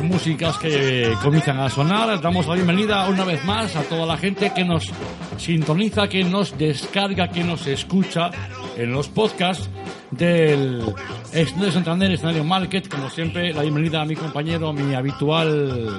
Músicas que comienzan a sonar, damos la bienvenida una vez más a toda la gente que nos sintoniza, que nos descarga, que nos escucha en los podcasts del Estudio de Santander, Escenario Market. Como siempre, la bienvenida a mi compañero, mi habitual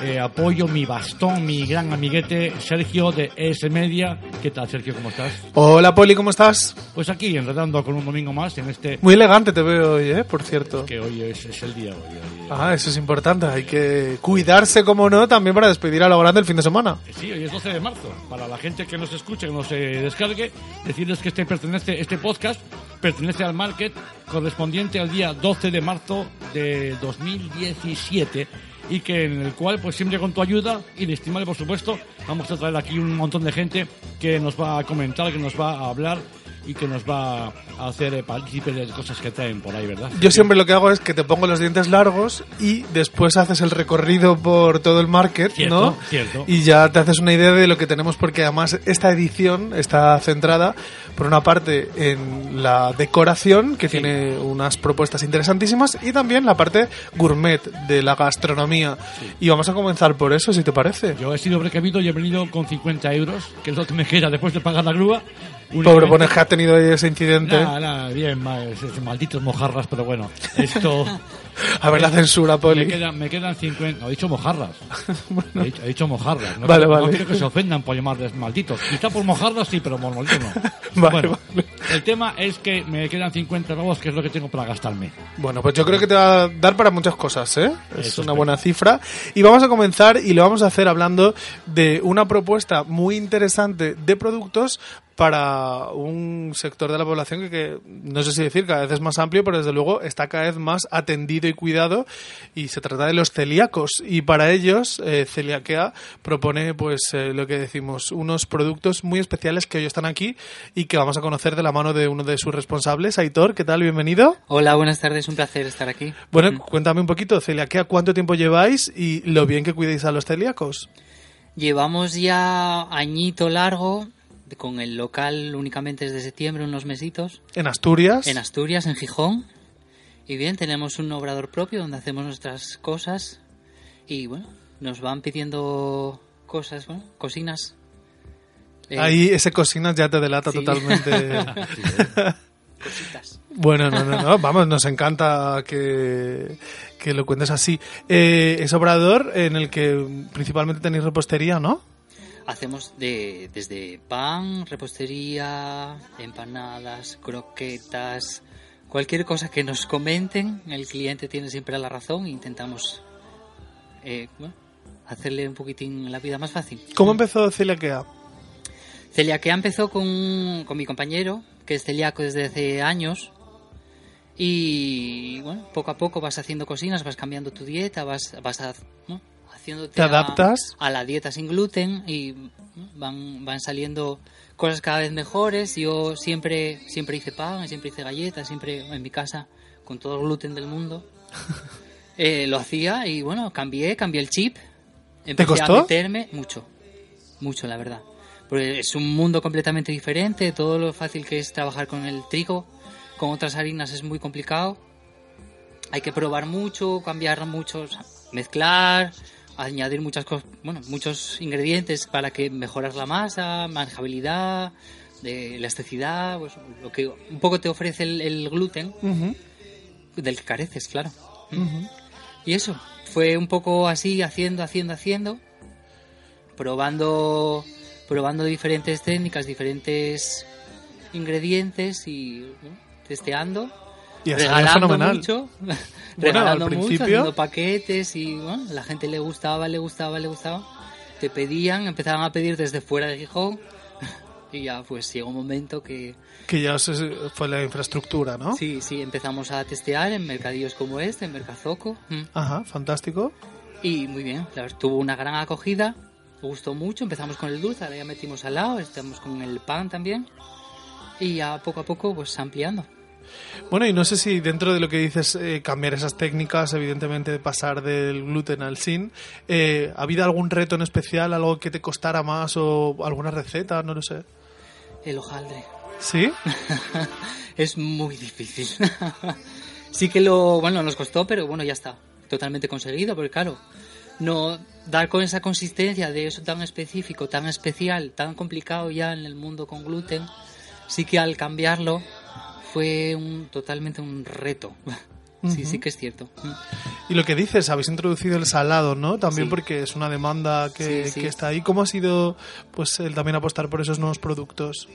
eh, apoyo, mi bastón, mi gran amiguete, Sergio de ES Media. ¿Qué tal, Sergio? ¿Cómo estás? Hola Poli, ¿cómo estás? Pues aquí, enredando con un domingo más en este... Muy elegante te veo hoy, ¿eh? Por cierto. Que hoy es, es el día. Hoy, hoy- Ah, eso es importante. Hay que cuidarse, como no, también para despedir a lo grande el fin de semana. Sí, hoy es 12 de marzo. Para la gente que nos escuche, que nos eh, descargue, decirles que este pertenece, este podcast pertenece al market correspondiente al día 12 de marzo de 2017 y que en el cual, pues siempre con tu ayuda, inestimable por supuesto, vamos a traer aquí un montón de gente que nos va a comentar, que nos va a hablar y que nos va a hacer eh, partícipes de cosas que traen por ahí, ¿verdad? Yo siempre lo que hago es que te pongo los dientes largos y después haces el recorrido por todo el market, Cierto, ¿no? cierto. Y ya te haces una idea de lo que tenemos porque además esta edición está centrada por una parte en la decoración que Sí. tiene unas propuestas interesantísimas y también la parte gourmet de la gastronomía. Y vamos a comenzar por eso, si te parece. Yo he sido precavido y he venido con 50 euros, que es lo que me queda después de pagar la grúa. Pobre ha tenido ahí ese incidente. Nada, nada, bien, ma- es- es malditos mojarras, pero bueno, esto... A ver la censura, me, Poli. quedan, me quedan 50... No, he dicho mojarras. He, dicho, he dicho mojarras. No, Vale, quiero- no vale. quiero que se ofendan por llamarles malditos. Quizá por mojarras sí, pero por malditos no. Vale, bueno, vale. el tema es que me quedan 50 pavos, que es lo que tengo para gastarme. Bueno, pues yo creo que te va a dar para muchas cosas, ¿eh? Es Eso una espero. buena cifra. Y vamos a comenzar y lo vamos a hacer hablando de una propuesta muy interesante de productos para un sector de la población que, que no sé si decir cada vez es más amplio, pero desde luego está cada vez más atendido y cuidado y se trata de los celíacos y para ellos eh, Celiaquea propone pues eh, lo que decimos unos productos muy especiales que hoy están aquí y que vamos a conocer de la mano de uno de sus responsables, Aitor, ¿qué tal? Bienvenido. Hola, buenas tardes, un placer estar aquí. Bueno, cuéntame un poquito, Celiaquea, ¿cuánto tiempo lleváis y lo bien que cuidéis a los celíacos? Llevamos ya añito largo con el local únicamente desde septiembre, unos mesitos, En Asturias. en Asturias, en Gijón. Y bien, tenemos un obrador propio donde hacemos nuestras cosas y bueno, nos van pidiendo cosas, bueno, cocinas. Eh, Ahí ese cocinas ya te delata Sí. totalmente. Cositas. bueno, no, no, no, vamos, nos encanta que, que lo cuentes así. Eh, es obrador en el que principalmente tenéis repostería, ¿no? Hacemos de, desde pan, repostería, empanadas, croquetas, cualquier cosa que nos comenten. El cliente tiene siempre la razón e intentamos eh, bueno, hacerle un poquitín la vida más fácil. ¿Cómo empezó Celiaquea? Celiaquea empezó con, con mi compañero, que es celíaco desde hace años. Y bueno, poco a poco vas haciendo cocinas, vas cambiando tu dieta, vas, vas a- ¿no? Haciéndote ¿Te adaptas? A, la dieta sin gluten y van, van saliendo cosas cada vez mejores. Yo siempre, siempre hice pan, siempre hice galletas, siempre en mi casa con todo el gluten del mundo. Eh, lo hacía y bueno, cambié, cambié el chip. Empecé costó? a meterme mucho. mucho, la verdad. Porque es un mundo completamente diferente, todo lo fácil que es trabajar con el trigo, con otras harinas es muy complicado. Hay que probar mucho, cambiar muchos, mezclar, añadir muchas cosas, bueno, muchos ingredientes para que mejorar la masa, manejabilidad, de elasticidad, pues, lo que un poco te ofrece el, el gluten, del que careces, claro. Y eso, fue un poco así, haciendo, haciendo, haciendo, probando, probando diferentes técnicas, diferentes ingredientes y ¿no? testeando. Y regalando mucho, Bueno, regalando al mucho, principio- haciendo paquetes y bueno, la gente le gustaba, le gustaba, le gustaba. Te pedían, empezaban a pedir desde fuera de Gijón y ya pues llegó un momento que Que ya fue la infraestructura, ¿no? sí, sí, empezamos a testear en mercadillos como este, en Mercazoco. mm. Ajá, fantástico. Y muy bien, tuvo una gran acogida, me gustó mucho, empezamos con el dulce, ahora ya metimos al lado, estamos con el pan también y ya poco a poco pues ampliando. Bueno, y no sé si dentro de lo que dices, eh, cambiar esas técnicas, evidentemente pasar del gluten al sin, eh, ¿ha habido algún reto en especial, algo que te costara más o alguna receta? No lo sé. El hojaldre ¿Sí? es muy difícil. sí que lo, bueno, nos costó, pero bueno, ya está, totalmente conseguido, porque claro, no dar con esa consistencia de eso tan específico, tan especial, tan complicado ya en el mundo con gluten, sí que al cambiarlo fue un totalmente un reto. Sí, sí que es cierto. Y lo que dices, habéis introducido el salado, ¿no? También Sí. porque es una demanda que, Sí, sí. que está ahí. ¿Cómo ha sido pues el también apostar por esos nuevos productos?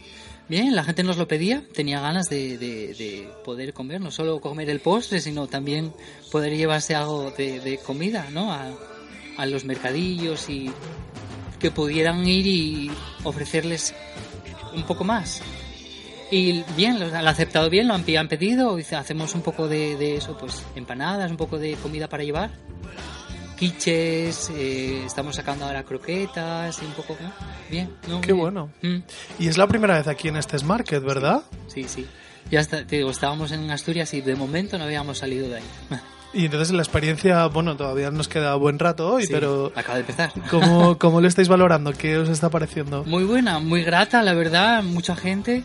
Bien, la gente nos lo pedía, tenía ganas de, de- de poder comer, no solo comer el postre, sino también poder llevarse algo de, de comida, ¿no? A, a los mercadillos y que pudieran ir y ofrecerles un poco más. Y bien, lo han aceptado bien, lo han, han pedido, hacemos un poco de, de eso, pues empanadas, un poco de comida para llevar, quiches, eh, estamos sacando ahora croquetas y un poco, ¿no? bien, ¿no? Qué bien. bueno. Mm. Y es la primera vez aquí en este Market, ¿verdad? Sí, sí. Ya está, te digo, estábamos en Asturias y de momento no habíamos salido de ahí. Y entonces la experiencia, bueno, todavía nos queda buen rato hoy, Sí, pero acaba de empezar. ¿cómo, ¿cómo lo estáis valorando? ¿Qué os está pareciendo? Muy buena, muy grata, la verdad, mucha gente.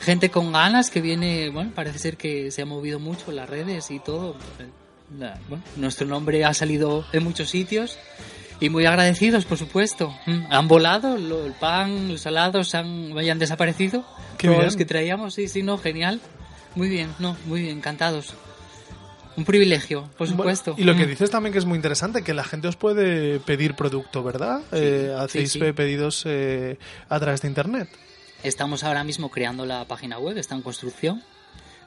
Gente con ganas que viene, bueno, parece ser que se ha movido mucho las redes y todo. Bueno, nuestro nombre ha salido en muchos sitios y muy agradecidos, por supuesto. Mm, Han volado, lo- el pan, los salados han, hayan desaparecido. Qué Todos los que traíamos, sí, sí, no, genial. Muy bien, no, muy bien, encantados. Un privilegio, por Bueno, supuesto. y lo que Mm. dices también que es muy interesante, que la gente os puede pedir producto, ¿verdad? Eh, hacéis sí, sí. pedidos eh, a través de Internet. Estamos ahora mismo creando la página web, está en construcción,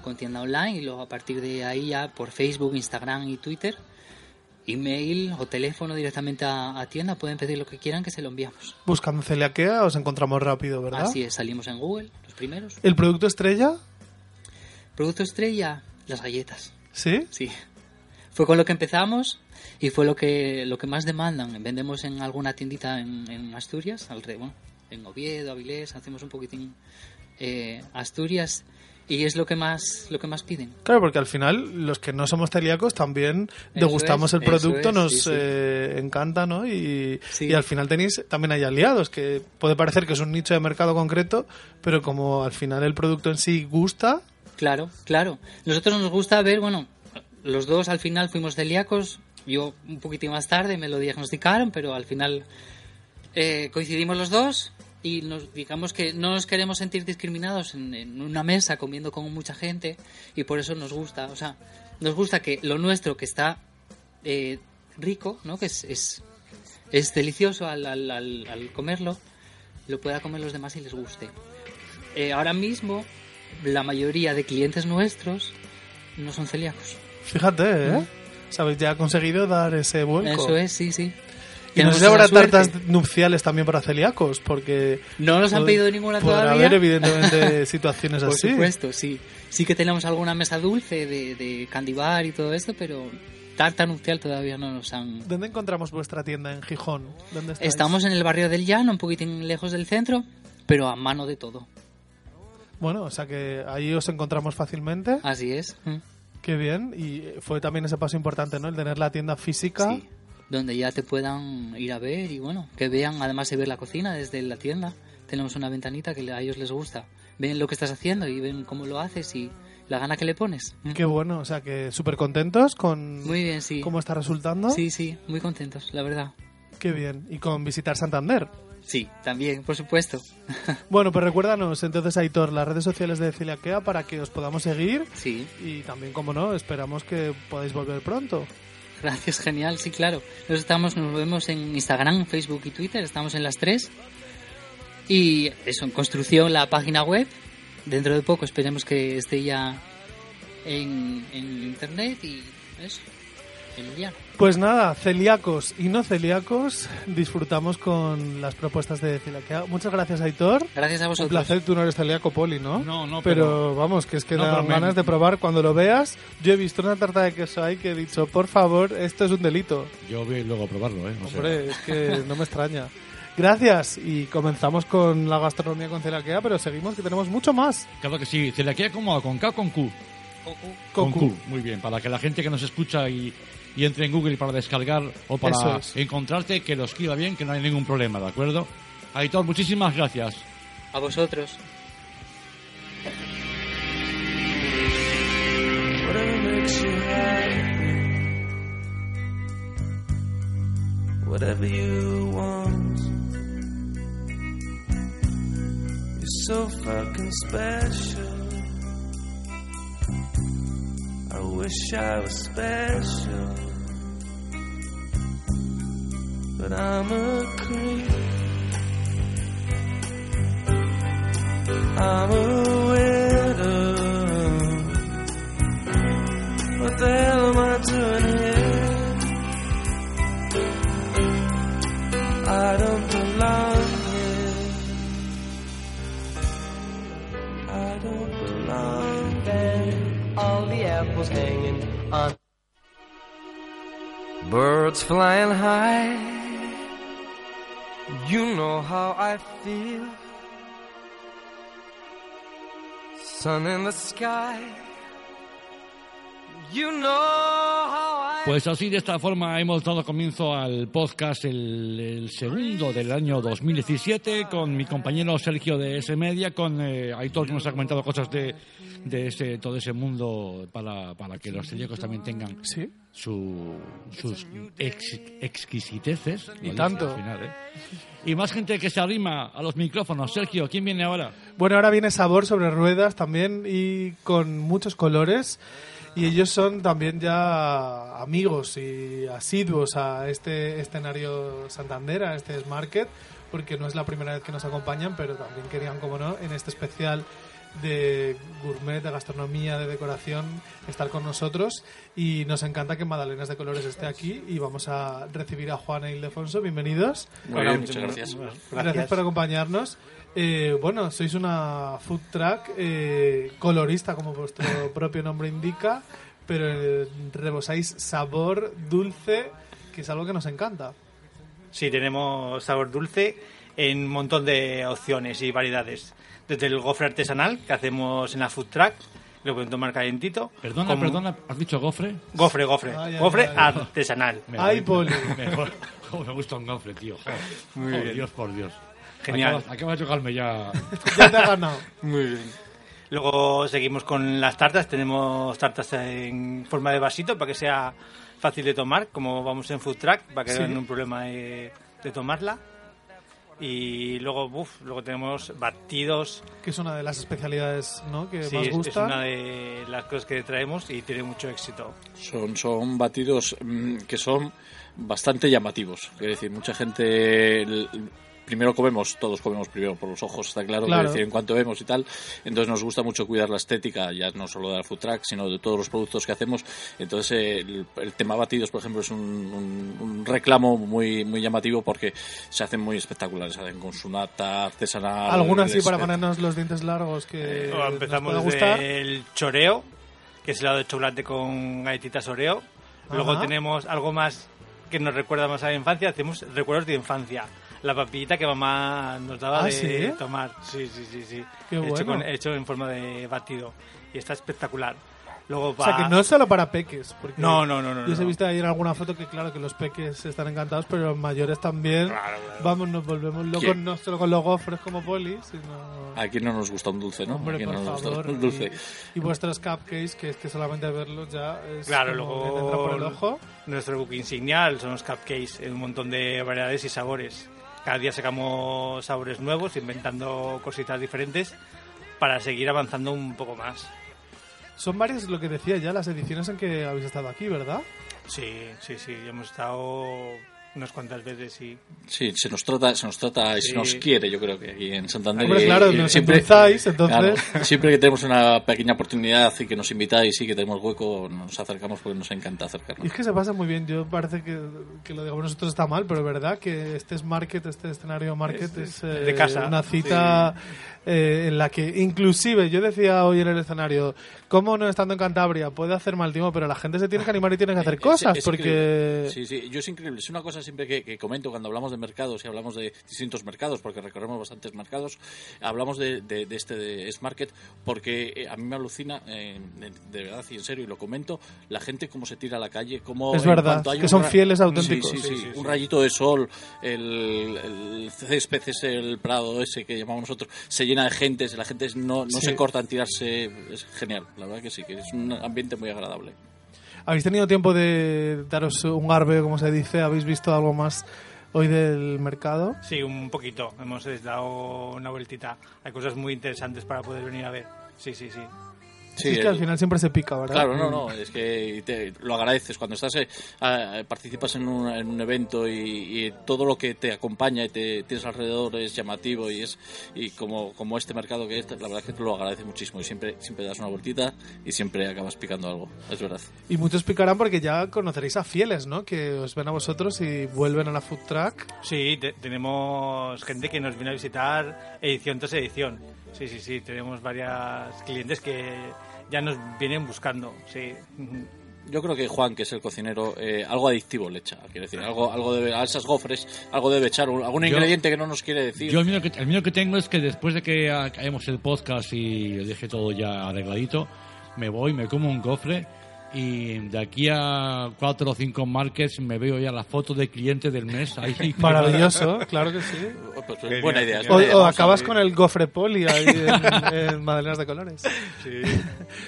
con tienda online, y luego a partir de ahí ya por Facebook, Instagram y Twitter, email o teléfono directamente a, a tienda, pueden pedir lo que quieran que se lo enviamos. Buscando celiaquea os encontramos rápido, ¿verdad? Así es, salimos en Google, los primeros. ¿El producto estrella? Producto estrella, las galletas, ¿Sí? sí. Fue con lo que empezamos y fue lo que lo que más demandan. Vendemos en alguna tiendita en, en Asturias, alrededor, en Oviedo, Avilés, hacemos un poquitín eh, Asturias y es lo que más lo que más piden. Claro, porque al final los que no somos celíacos también Eso degustamos es, el producto, es, nos sí, sí. eh, encanta, ¿no? Y, Sí. y al final tenéis, también hay aliados, que puede parecer que es un nicho de mercado concreto, pero como al final el producto en sí gusta, Claro, claro. Nosotros nos gusta ver, bueno, los dos al final fuimos celíacos. Yo un poquitín más tarde me lo diagnosticaron, pero al final eh, coincidimos los dos y nos digamos que no nos queremos sentir discriminados en, en una mesa comiendo con mucha gente y por eso nos gusta, o sea, nos gusta que lo nuestro que está eh, rico, ¿no? Que es, es, es delicioso al, al, al, al comerlo, lo pueda comer los demás y les guste. Eh, ahora mismo la mayoría de clientes nuestros no son celíacos. fíjate, ¿eh? Sabéis, ya ha conseguido dar ese vuelco. Eso es, sí, sí. Y no sé si habrá tartas nupciales también para celíacos, porque... No nos han pedido ninguna todavía. haber, evidentemente, situaciones Por así. supuesto, sí. Sí que tenemos alguna mesa dulce de, de candy bar y todo esto, pero tarta nupcial todavía no nos han... ¿Dónde encontramos vuestra tienda? ¿En Gijón? ¿Dónde? Estamos en el barrio del Llano, un poquitín lejos del centro, pero a mano de todo. Bueno, o sea que ahí os encontramos fácilmente. Así es. Mm. Qué bien. Y fue también ese paso importante, ¿no? El tener la tienda física. Sí. donde ya te puedan ir a ver y bueno, que vean, además de ver la cocina desde la tienda, tenemos una ventanita que a ellos les gusta. Ven lo que estás haciendo y ven cómo lo haces y la gana que le pones. Qué bueno, o sea que súper contentos con Muy bien, sí. cómo está resultando. Sí, sí, muy contentos, la verdad. Qué bien. Y con visitar Santander. Sí, también, por supuesto. Bueno, pues recuérdanos entonces, Aitor, las redes sociales de Celiaquea para que os podamos seguir. Sí, Y también, como no, esperamos que podáis volver pronto. gracias, genial, sí, claro. Nos estamos, nos vemos en Instagram, Facebook y Twitter, estamos en las tres. Y eso, en construcción la página web. Dentro de poco esperemos que esté ya en, en internet y eso, Pues nada, celíacos y no celíacos, disfrutamos con las propuestas de Celiaquea. Muchas gracias, Aitor. Gracias a Un vosotros. placer, tú no eres celíaco, Poli, ¿no? No, no, pero, pero- vamos, que es que No, dan pero me- ganas de probar cuando lo veas. Yo he visto una tarta de queso ahí que he dicho, por favor, esto es un delito. Yo voy luego a probarlo, ¿eh? O sea, Hombre, es que no me extraña. Gracias y comenzamos con la gastronomía con Celiaquea, pero seguimos que tenemos mucho más. Claro que sí. Celiaquea como con K o con Q. Con Q. Muy bien, para que la gente que nos escucha y, y entre en Google para descargar o para es. encontrarte, que lo escriba bien, que no hay ningún problema, ¿de acuerdo? Aitor, muchísimas gracias. A vosotros. Whatever you want. You're so fucking special. I wish I was special. But I'm a creep. I'm a widow. What the hell am I doing here? I don't belong apples hanging on Birds flying high. You know how I feel. Sun in the sky. Pues así, de esta forma, hemos dado comienzo al podcast, el, el segundo del año 2017, con mi compañero Sergio de S Media, con eh, Aitor, que nos ha comentado cosas de, de ese, todo ese mundo para, para que los celíacos también tengan Sí. su, sus ex- exquisiteces. Y tanto. al final, ¿eh? Y más gente que se arrima a los micrófonos. Sergio, ¿quién viene ahora? Bueno, ahora viene Sabor sobre ruedas también y con muchos colores. Y ellos son también ya amigos y asiduos a este escenario Santander, a este Market, porque no es la primera vez que nos acompañan, pero también querían, como no, en este especial de gourmet, de gastronomía, de decoración, estar con nosotros. Y nos encanta que Madalenas de Colores esté aquí y vamos a recibir a Juana y Ildefonso. Bienvenidos. Muy bien, muchas gracias. Gracias por acompañarnos. Eh, bueno, sois una food truck eh, colorista, como vuestro propio nombre indica, pero eh, rebosáis sabor dulce, que es algo que nos encanta. Sí, tenemos sabor dulce en un montón de opciones y variedades. Desde el gofre artesanal que hacemos en la food truck, lo pueden tomar calentito. Perdona, como- perdona, ¿has dicho gofre? Gofre, gofre. Gofre artesanal. Me Ay, Poli. Mejor. Cómo me gusta un gofre, tío. Muy Por bien. Dios, por Dios. Genial. Acabas, acabas de chocarme ya. Ya te ha ganado. Muy bien. Luego seguimos con las tartas. Tenemos tartas en forma de vasito para que sea fácil de tomar, como vamos en food truck, para que Sí. no haya un problema de, de tomarla. Y luego, uf, luego tenemos batidos. Que es una de las especialidades ¿no? que Sí, más es, es gustan. una de las cosas que traemos y tiene mucho éxito. Son, son batidos mm, que son bastante llamativos. Es decir, mucha gente. Primero comemos, todos comemos primero por los ojos, está claro. Claro. Decir, en cuanto vemos y tal. Entonces nos gusta mucho cuidar la estética, ya no solo de la food truck, sino de todos los productos que hacemos. Entonces eh, el, el tema batidos, por ejemplo, es un, un- un reclamo muy, muy llamativo porque se hacen muy espectaculares. Se hacen con su nata artesanal. Algunas sí es- para ponernos los dientes largos que Eh, empezamos gustar. el choreo, que es helado de chocolate con galletitas oreo. Luego Ajá. tenemos algo más que nos recuerda más a la infancia. Hacemos recuerdos de infancia. La papillita que mamá nos daba ¿Ah, de sí? tomar. Sí, sí, sí, sí. Qué hecho, bueno. con- hecho en forma de batido. Y está espectacular. Luego O sea, va- que no es solo para peques. Porque No, no, no, no, Yo os he no. visto ahí en alguna foto que, claro, que los peques están encantados, pero los mayores también. Claro, claro. Vamos, nos volvemos locos ¿Quién? no solo con los gofres como poli, sino. Aquí no nos gusta un dulce, ¿no? Hombre, Aquí no por nos gusta favor. un dulce. Y, y vuestros cupcakes, que es que solamente verlos ya es Claro, como que te entra por el luego ojo. nuestro book insignia son los cupcakes en un montón de variedades y sabores. Cada día sacamos sabores nuevos, inventando cositas diferentes para seguir avanzando un poco más. Son varias, lo que decía ya, las ediciones en que habéis estado aquí, ¿verdad? Sí, sí, sí, hemos estado unas cuantas veces y Sí, se nos trata, se nos trata y se Sí. nos quiere, yo creo que aquí en Santander. Hombre, Y- claro, y nos endulzáis, entonces- claro, siempre que tenemos una pequeña oportunidad y que nos invitáis y que tenemos hueco, nos acercamos porque nos encanta Y acercarnos. es que se pasa muy bien. Yo parece que, que lo digamos nosotros está mal, pero verdad que este es market, este escenario market es, Es eh, de casa, una cita eh, en la que inclusive yo decía hoy en el escenario, cómo no estando en Cantabria puede hacer mal tiempo, pero la gente se tiene que animar y tiene que hacer Es- cosas es porque increíble. Sí, sí, yo es increíble. Es una cosa siempre que, que comento cuando hablamos de mercados y hablamos de distintos mercados, porque recorremos bastantes mercados, hablamos de, de- de este de S-Market, porque eh, a mí me alucina, eh, de, verdad y en serio, y lo comento, la gente cómo se tira a la calle, cómo... Es verdad, que son fieles, auténticos. Sí, sí, sí, Sí, sí, un sí. rayito de sol, el, el césped ese, el prado ese que llamamos nosotros, se llena de gente, la gente no, no Sí. se corta en tirarse, es genial, la verdad que sí, que es un ambiente muy agradable. Habéis tenido tiempo de daros un garbeo, como se dice, habéis visto algo más hoy del mercado. sí, un poquito. Hemos dado una vueltita. Hay cosas muy interesantes para poder venir a ver. Sí, sí, sí. Sí, es que el- al final siempre se pica, ¿verdad? Claro, no, no, es que te- lo agradeces cuando estás eh, participas en un, en un evento y, y todo lo que te acompaña y te tienes alrededor es llamativo y es y como, como este mercado que es, la verdad es que te lo agradece muchísimo y siempre siempre das una vueltita y siempre acabas picando algo, es verdad. Y muchos picarán porque ya conoceréis a fieles, ¿no? Que os ven a vosotros y vuelven a la food truck. Sí, te- tenemos gente que nos viene a visitar edición tras edición. Sí, sí, sí, tenemos varias clientes que ya nos vienen buscando, sí. Yo creo que Juan, que es el cocinero, eh, algo adictivo le echa, quiere decir, algo, algo debe, a esas gofres, algo debe echar, un- algún Yo- ingrediente que no nos quiere decir. Yo el miedo, que, el miedo que tengo es que después de que hagamos el podcast y deje todo ya arregladito, me voy, me como un gofre y de aquí a cuatro o cinco markets me veo ya la foto de cliente del mes. Ahí, Maravilloso, claro que sí. Pues, pues, buena idea. es O, buena idea, o vamos a acabas con el gofre poli ahí en, en Madalenas de Colores.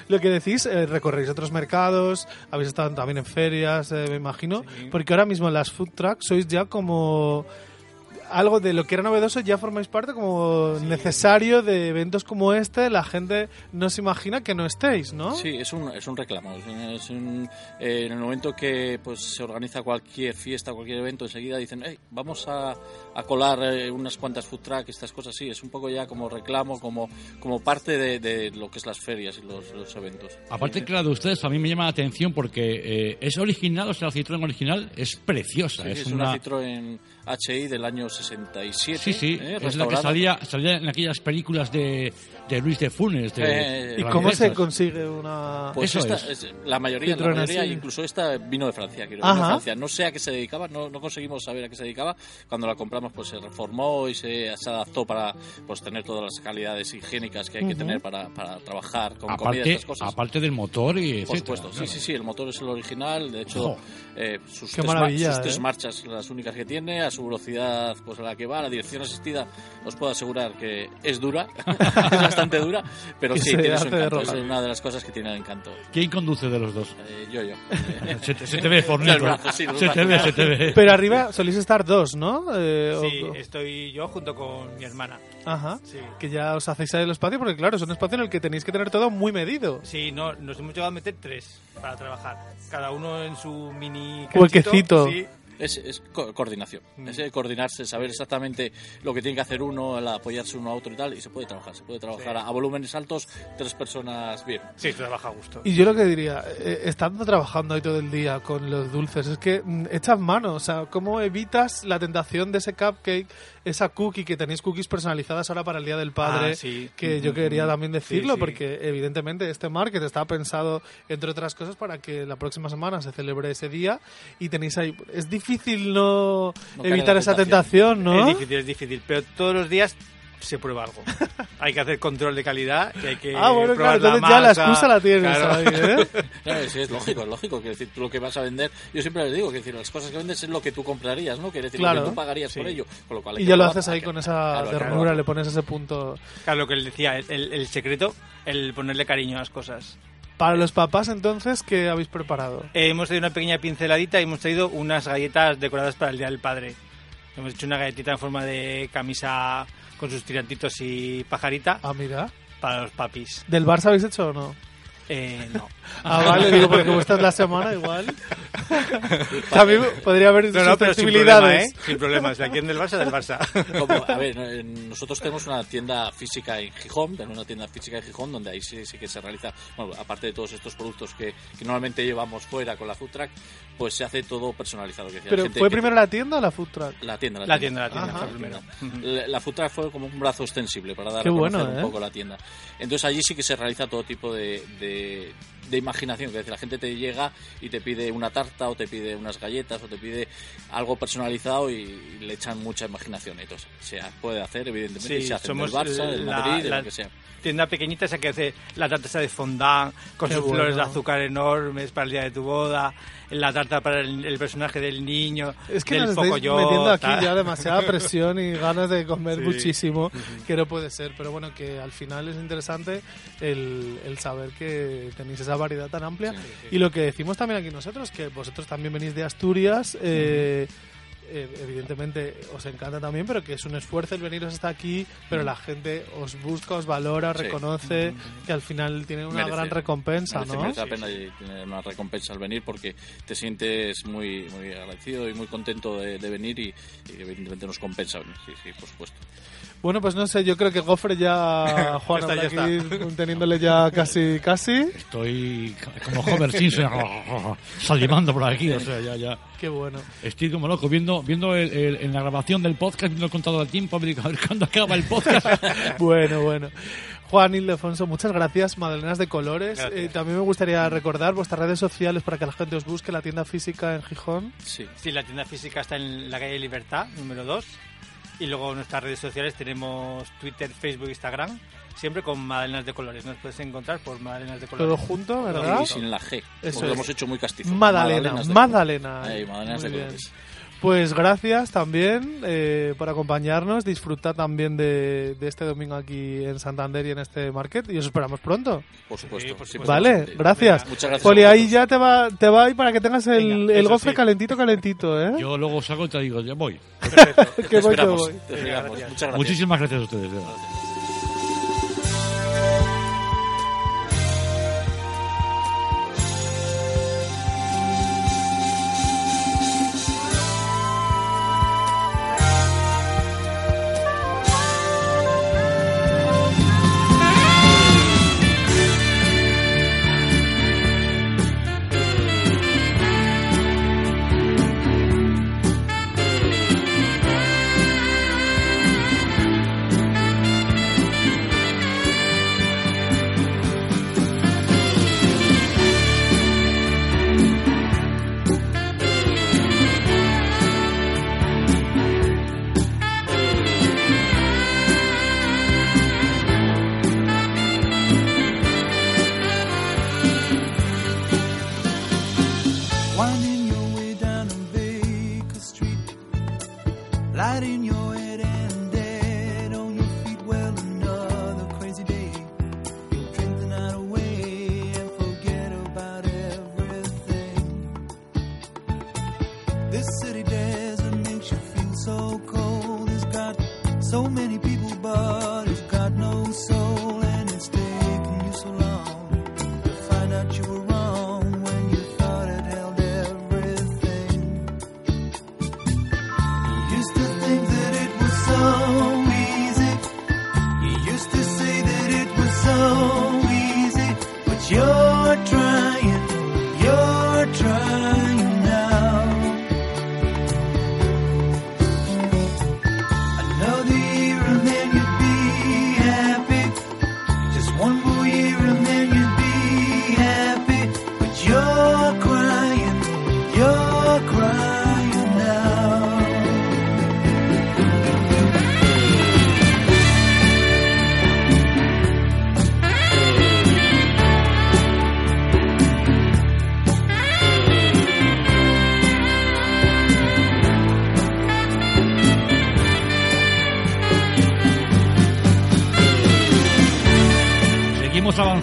Lo que decís, eh, recorréis otros mercados, habéis estado también en ferias, eh, me imagino, Sí. porque ahora mismo en las food trucks sois ya como algo de lo que era novedoso, ya formáis parte como necesario de eventos como este, la gente no se imagina que no estéis, ¿no? Sí, es un, es un reclamo. Es un- es un- eh, en el momento que pues se organiza cualquier fiesta, cualquier evento, enseguida dicen, "Hey, vamos a, a colar eh, unas cuantas food truck, estas cosas. Sí, es un poco ya como reclamo, como, como parte de, de lo que es las ferias y los, los eventos. Aparte, claro, de ustedes, a mí me llama la atención porque eh, es original, o sea, la Citroën original es preciosa. Sí, es, es una... una Citroën HI del año 67. Sí, sí, ¿eh? es la que salía, salía en aquellas películas de, de Luis de Funes. De, Eh, ¿Y de cómo se consigue una...? Pues Eso esta, es. es la mayoría, la mayoría incluso esta vino de Francia, de Francia. No sé a qué se dedicaba, no, no conseguimos saber a qué se dedicaba. Cuando la compramos, pues se reformó y se, se adaptó para pues tener todas las calidades higiénicas que hay que tener para, para trabajar con comida y aparte, estas cosas. aparte del motor y Por etcétera, supuesto, sí, claro. sí, sí, el motor es el original, de hecho, Jo. eh, sus, Qué tres, mar- maravilla, sus ¿eh? tres marchas, las únicas que tiene, a su velocidad pues a la que va, la dirección asistida, os puedo asegurar que es dura, es bastante dura, pero sí, tiene su encanto, es una de las cosas que tiene el encanto. ¿Quién conduce de los dos? Eh, yo, yo. Se te, se te ve, brazos, sí, se te brazos. ve, se te ve. Pero arriba soléis estar dos, ¿no? Eh, o- Sí, estoy yo junto con mi hermana. Ajá. Sí. Que ya os hacéis el espacio, porque claro, es un espacio en el que tenéis que tener todo muy medido. Sí, no, nos hemos llegado a meter tres para trabajar. Cada uno en su mini Huequecito. Sí. Es, es co- coordinación, Mm. es eh, coordinarse, saber exactamente lo que tiene que hacer uno, el apoyarse uno a otro y tal, y se puede trabajar, se puede trabajar Sí. a, a volúmenes altos, tres personas bien. Sí, trabaja a gusto. Y yo lo que diría, eh, estando trabajando ahí todo el día con los dulces, es que mm, echas mano, o sea, ¿cómo evitas la tentación de ese cupcake, esa cookie, que tenéis cookies personalizadas ahora para el Día del Padre, Ah, sí. que yo Ujú, quería ujú. también Sí, decirlo, sí. porque evidentemente este market está pensado, entre otras cosas, para que la próxima semana se celebre ese día y tenéis ahí, es difícil no, No en evitar esa tentación. ¿no? Es difícil, es difícil. Pero todos los días se prueba algo. hay que hacer control de calidad y hay que ah, bueno, probar claro, la entonces ya la excusa la tienes Claro. ahí, ¿eh? Claro, sí, es lógico, es lógico. Que decir, tú lo que vas a vender, yo siempre les digo que decir, las cosas que vendes es lo que tú comprarías, ¿no? Que decir, lo Claro. que tú pagarías Sí. por ello. Con lo cual Y ya lo probar, haces ahí que- con esa ternura, le pones ese punto. Claro, lo que les decía, el, el secreto, el ponerle cariño a las cosas. Para los papás, entonces, ¿qué habéis preparado? Eh, hemos traído una pequeña pinceladita y hemos traído unas galletas decoradas para el Día del Padre. Hemos hecho una galletita en forma de camisa con sus tirantitos y pajarita Ah, mira. para los papis. ¿Del Barça habéis hecho o no? Eh, no. Ah, vale, digo, porque como esta es la semana, igual. También podría haber No, no, pero sin problema. ¿eh? Sin problema. Si la quieren del Barça, del Barça. Como, a ver, nosotros tenemos una tienda física en Gijón, tenemos una tienda física en Gijón donde ahí sí, sí que se realiza, bueno, aparte de todos estos productos que, que normalmente llevamos fuera con la food truck, pues se hace todo personalizado. que decía, Pero gente ¿fue que- primero la tienda o la food truck? La tienda, la, La tienda, la tienda, Ajá. fue primero. La, la food truck fue como un brazo extensible para dar Qué a conocer bueno, un ¿eh? poco la tienda. Entonces allí sí que se realiza todo tipo de, de, de imaginación, que es decir, la gente te llega y te pide una tarta o te pide unas galletas o te pide algo personalizado y, le echan mucha imaginación. Entonces se puede hacer, evidentemente, y Sí, se hace somos del Barça, del la- Madrid, de la lo que sea. tienda pequeñita esa que hace la tarta esa de fondant con Qué sus bueno. flores de azúcar enormes para el día de tu boda, la tarta para el, el personaje del niño, Es que del nos estáis Pocoyo, metiendo aquí tal. ya demasiada presión y ganas de comer Sí. muchísimo, que no puede ser. Pero bueno, que al final es interesante el, el saber que tenéis esa variedad tan amplia. Sí, Y lo que decimos también aquí nosotros, que vosotros también venís de Asturias, eh, eh, evidentemente os encanta también, pero que es un esfuerzo el veniros hasta aquí, pero la gente os busca, os valora, os Sí. reconoce, que al final tiene una Merece. gran recompensa, merece, ¿no? merece la pena y tener una recompensa al venir porque te sientes muy muy agradecido y muy contento de, de venir y, y evidentemente nos compensa venir. Sí, sí, por supuesto. Bueno, pues no sé, yo creo que Gofre ya, Juan, está, ya aquí teniéndole ya casi, casi. Estoy como Homer Simpson salivando por aquí, o sea, ya, ya. Qué bueno. Estoy como loco viendo, viendo el- el- en la grabación del podcast, viendo el contado del tiempo, a ver a ver cuándo acaba el podcast. Bueno, bueno. Juan Ildefonso, muchas gracias. Magdalenas de Colores. Eh, también me gustaría recordar vuestras redes sociales para que la gente os busque, la tienda física en Gijón. Sí. Sí, la tienda física está en la calle Libertad, número 2. Y luego en nuestras redes sociales tenemos Twitter, Facebook, Instagram, siempre con Madalenas de Colores. Nos puedes encontrar por Madalenas de Colores. Todo junto, ¿verdad? Y sin la G. Eso lo hemos hecho muy castizo. Magdalena, Magdalenas de- Magdalena. Ahí, Magdalenas Muy de bien. colores. Pues gracias también eh, por acompañarnos. Disfrutad también de, de este domingo aquí en Santander y en este market. Y os esperamos pronto. Por supuesto. Sí, por supuesto. Vale, gracias. Muchas gracias. Poli, ahí ya te va, te va ahí para que tengas el, Venga, el gofre sí. calentito, calentito, ¿eh? Yo luego salgo y te digo, ya voy. Perfecto. que Te voy, que esperamos, voy. te esperamos. gracias. Muchas gracias. Muchísimas gracias a ustedes. de verdad.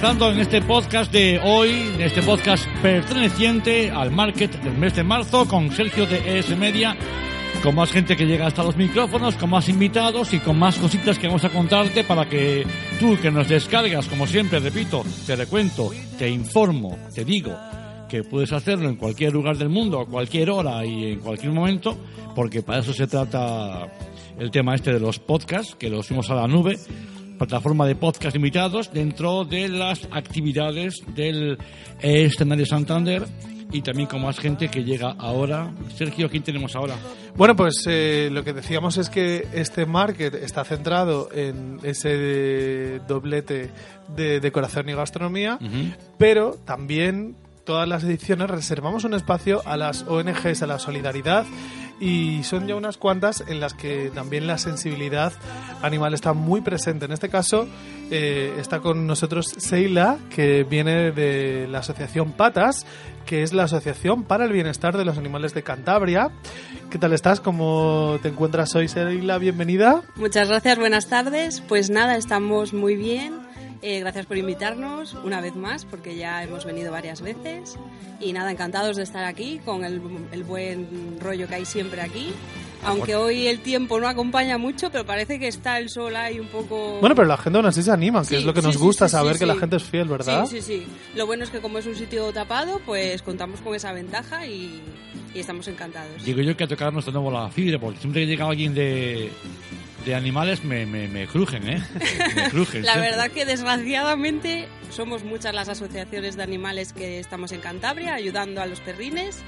Avanzando en este podcast de hoy, en este podcast perteneciente al market del mes de marzo con Sergio de ES Media, con más gente que llega hasta los micrófonos, con más invitados y con más cositas que vamos a contarte para que tú que nos descargas, como siempre, repito, te recuento, te informo, te digo que puedes hacerlo en cualquier lugar del mundo, a cualquier hora y en cualquier momento, porque para eso se trata el tema este de los podcasts, que los subimos a la nube, plataforma de podcast invitados dentro de las actividades del escenario Santander y también con más gente que llega ahora. Sergio, ¿quién tenemos ahora? Bueno, pues eh, lo que decíamos es que este market está centrado en ese doblete de decoración y gastronomía, pero también todas las ediciones reservamos un espacio a las ONGs, a la solidaridad y son ya unas cuantas en las que también la sensibilidad animal está muy presente. En este caso eh, está con nosotros Seila, que viene de la asociación Patas, que es la Asociación para el Bienestar de los Animales de Cantabria. ¿Qué tal estás? ¿Cómo te encuentras hoy, Seila? Bienvenida. Muchas gracias, buenas tardes. Pues nada, estamos muy bien. Eh, gracias por invitarnos una vez más, porque ya hemos venido varias veces. Y nada, encantados de estar aquí con el, el buen rollo que hay siempre aquí. Aunque hoy el tiempo no acompaña mucho, pero parece que está el sol ahí un poco... Bueno, pero la gente aún así se anima, que Sí, es lo que sí, nos gusta, sí, saber sí, que la gente es fiel, ¿verdad? Sí, sí, sí. Lo bueno es que como es un sitio tapado, pues contamos con esa ventaja y, y estamos encantados. Digo yo que a tocarnos de nuevo la fibra, porque siempre que llega alguien de, de animales me, me, me crujen, ¿eh? Me crujen. La verdad que desgraciadamente somos muchas las asociaciones de animales que estamos en Cantabria ayudando a los perrines.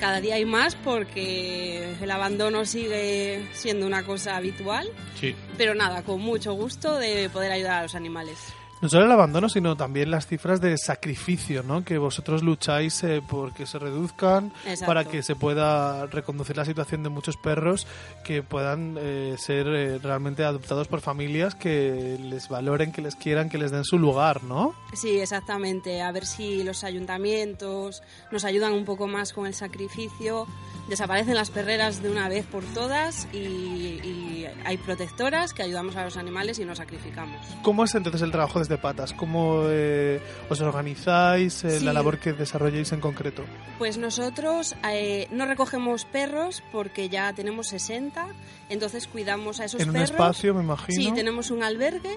Cada día hay más porque el abandono sigue siendo una cosa habitual, Sí. pero nada, con mucho gusto de poder ayudar a los animales. No solo el abandono, sino también las cifras de sacrificio, ¿no? Que vosotros lucháis eh, por que se reduzcan, Exacto. para que se pueda reconducir la situación de muchos perros que puedan eh, ser eh, realmente adoptados por familias que les valoren, que les quieran, que les den su lugar, ¿no? Sí, exactamente. A ver si los ayuntamientos nos ayudan un poco más con el sacrificio. Desaparecen las perreras de una vez por todas y, y hay protectoras que ayudamos a los animales y nos sacrificamos. ¿Cómo es entonces el trabajo desde patas? ¿Cómo eh, os organizáis, eh, Sí. la labor que desarrolláis en concreto? Pues nosotros eh, no recogemos perros porque ya tenemos 60, entonces cuidamos a esos en un perros. espacio, me imagino. Sí, tenemos un albergue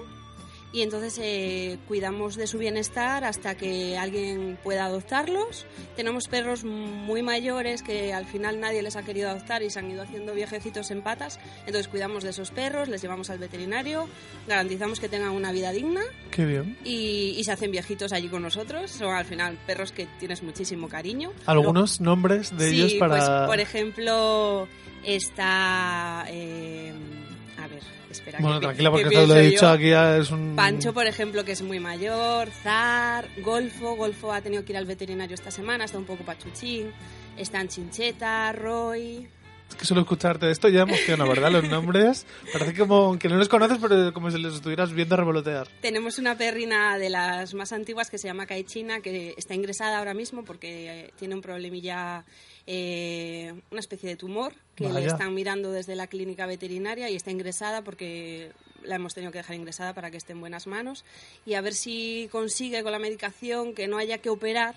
y entonces eh, cuidamos de su bienestar hasta que alguien pueda adoptarlos. Tenemos perros muy mayores que al final nadie les ha querido adoptar y se han ido haciendo viejecitos en patas, entonces cuidamos de esos perros, les llevamos al veterinario, garantizamos que tengan una vida digna Qué bien. y, y se hacen viejitos allí con nosotros. Son al final perros que tienes muchísimo cariño. ¿Algunos nombres de Sí, ellos para...? pues por ejemplo está... eh, a ver, espera. Bueno, tranquila, que porque te lo he dicho yo. aquí, ya es un... Pancho, por ejemplo, que es muy mayor, Zar, Golfo, Golfo ha tenido que ir al veterinario esta semana, está un poco pachuchín, están Chincheta, Roy... Es que solo escucharte esto ya emociona, ¿verdad? Los nombres. Parece como que no los conoces, pero como si los estuvieras viendo revolotear. Tenemos una perrina de las más antiguas que se llama Caichina, que está ingresada ahora mismo porque eh, tiene un problemilla, eh, una especie de tumor, que le están mirando desde la clínica veterinaria y está ingresada porque la hemos tenido que dejar ingresada para que esté en buenas manos. Y a ver si consigue con la medicación que no haya que operar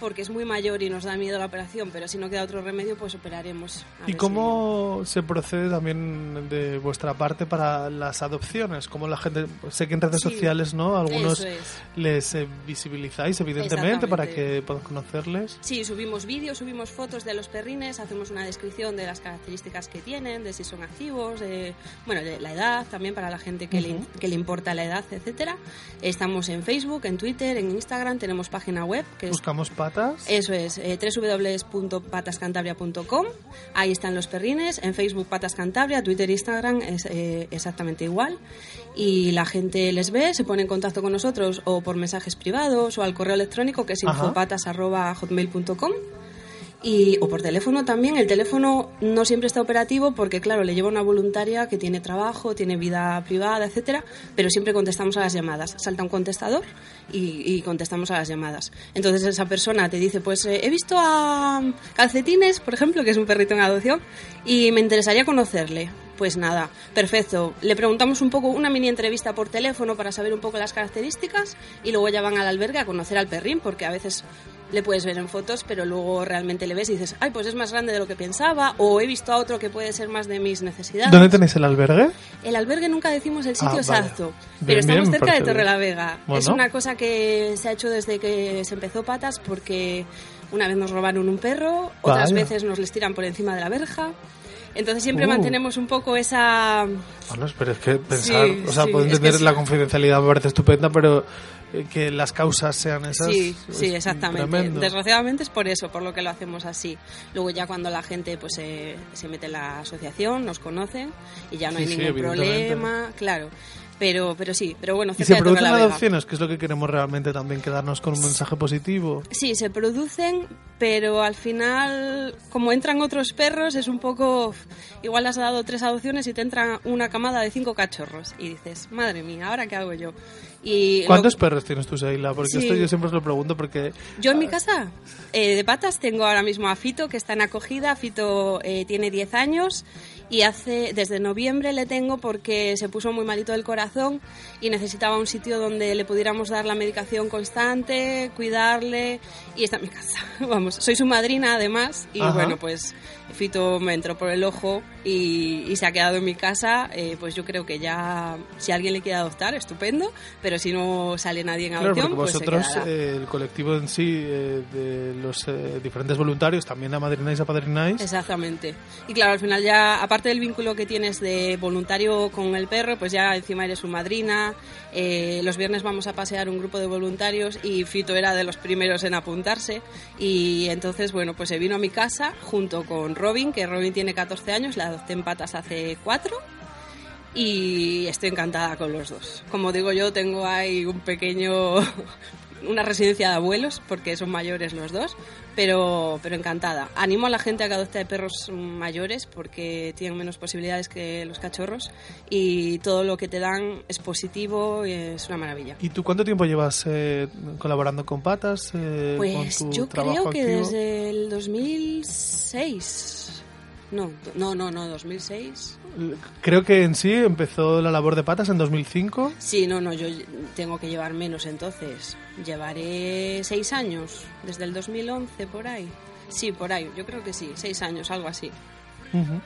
porque es muy mayor y nos da miedo la operación, pero si no queda otro remedio, pues operaremos. ¿Y cómo se procede también de vuestra parte para las adopciones? ¿Cómo la gente, sé que en redes Sí, sociales, ¿no? Algunos es. les eh, visibilizáis, evidentemente, para que puedan conocerles. Sí, subimos vídeos, subimos fotos de los perrines, hacemos una descripción de las características que tienen, de si son activos, de, bueno, de la edad también para la gente que, le, Ujú. que le importa la edad, etcétera. Estamos en Facebook, en Twitter, en Instagram, tenemos página web que es Buscamos patas. eso es, eh, www.patascantabria.com. Ahí están los perrines. En Facebook Patas Cantabria, Twitter, Instagram es eh, exactamente igual. Y la gente les ve, se pone en contacto con nosotros o por mensajes privados o al correo electrónico que es infopatas.hotmail.com. Y, o por teléfono también. El teléfono no siempre está operativo porque, claro, le lleva una voluntaria que tiene trabajo, tiene vida privada, etcétera, pero siempre contestamos a las llamadas. Salta un contestador y, y contestamos a las llamadas. Entonces esa persona te dice, pues eh, he visto a Calcetines, por ejemplo, que es un perrito en adopción, y me interesaría conocerle. Pues nada, perfecto. Le preguntamos un poco, una mini entrevista por teléfono para saber un poco las características y luego ya van al albergue a conocer al perrín porque a veces le puedes ver en fotos, pero luego realmente le ves y dices, ay, pues es más grande de lo que pensaba o he visto a otro que puede ser más de mis necesidades. ¿Dónde tenéis el albergue? El albergue nunca decimos el sitio Ah, vale. exacto, Bien, pero estamos bien, cerca de Torre la Vega. Bueno. Es una cosa que se ha hecho desde que se empezó Patas porque una vez nos robaron un perro, otras veces nos les tiran por encima de la verja. Entonces siempre Uh. mantenemos un poco esa... Bueno, pero es que pensar, Sí, o sea, sí, puedo es que entender sí. la confidencialidad, me parece estupenda, pero eh, que las causas sean esas. Sí, sí, exactamente. tremendo. Desgraciadamente es por eso, por lo que lo hacemos así. Luego ya cuando la gente pues eh, se mete en la asociación, nos conocen y ya no Sí, hay ningún problema, claro. Pero, pero sí, pero bueno, Y se de producen adopciones, que es lo que queremos realmente también, quedarnos con un mensaje positivo. Sí, se producen, pero al final, como entran otros perros, es un poco... Igual has dado tres adopciones y te entra una camada de cinco cachorros. Y dices, madre mía, ¿ahora qué hago yo? Y lo- ¿Cuántos perros tienes tú, Seila? Porque Sí. esto yo siempre os lo pregunto porque... Yo en mi casa, eh, de patas, tengo ahora mismo a Fito, que está en acogida. Fito eh, tiene 10 años y hace desde noviembre le tengo porque se puso muy malito del corazón y necesitaba un sitio donde le pudiéramos dar la medicación constante, cuidarle y está en mi casa. Vamos, soy su madrina además y Ajá. bueno, pues Fito me entró por el ojo y, y se ha quedado en mi casa. eh, pues yo creo que ya, si alguien le quiere adoptar, estupendo, pero si no sale nadie en Claro, adopción, porque pues vosotros, eh, el colectivo en sí, eh, de los diferentes voluntarios, también amadrináis, apadrináis. Exactamente. Y claro, al final ya, aparte del vínculo que tienes de voluntario con el perro, pues ya encima eres su madrina. los viernes vamos a pasear un grupo de voluntarios y Fito era de los primeros en apuntarse. Y entonces, bueno, pues se vino a mi casa junto con Robin, que Robin tiene 14 años, la adopté en patas hace 4. Y estoy encantada con los dos. Como digo yo, tengo ahí un pequeño una residencia de abuelos porque son mayores los dos, pero, pero encantada. Animo a la gente a que adopte perros mayores porque tienen menos posibilidades que los cachorros y todo lo que te dan es positivo y es una maravilla. ¿Y tú cuánto tiempo llevas eh, colaborando con Patas? eh, Pues con tu yo creo que activo? desde el 2006. No, no, no, no, 2006. Creo que en sí empezó la labor de Patas en 2005. Sí, no, no, yo tengo que llevar menos entonces. Llevaré seis años, desde el 2011 por ahí. Sí, por ahí, yo creo que sí, seis años, algo así. Ujú.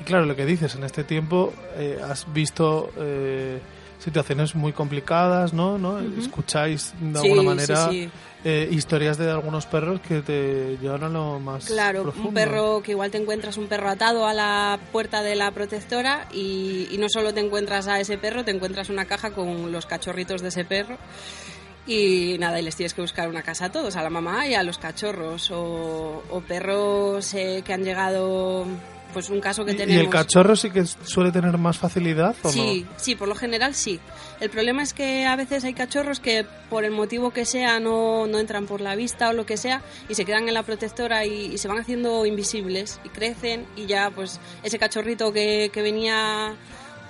Y claro, lo que dices, en este tiempo eh, has visto eh, situaciones muy complicadas, ¿no? ¿no? Escucháis de Sí, alguna sí, manera sí. eh, historias de algunos perros que te llevan a lo más Claro, profundo. un perro que igual te encuentras un perro atado a la puerta de la protectora y, y no solo te encuentras a ese perro, te encuentras una caja con los cachorritos de ese perro. Y nada, y les tienes que buscar una casa a todos, a la mamá y a los cachorros. O, o perros eh, que han llegado, pues un caso que ¿Y- tenemos. ¿Y el cachorro sí que suele tener más facilidad o Sí, sí, por lo general sí. El problema es que a veces hay cachorros que por el motivo que sea no, no entran por la vista o lo que sea y se quedan en la protectora y, y se van haciendo invisibles y crecen y ya pues ese cachorrito que, que venía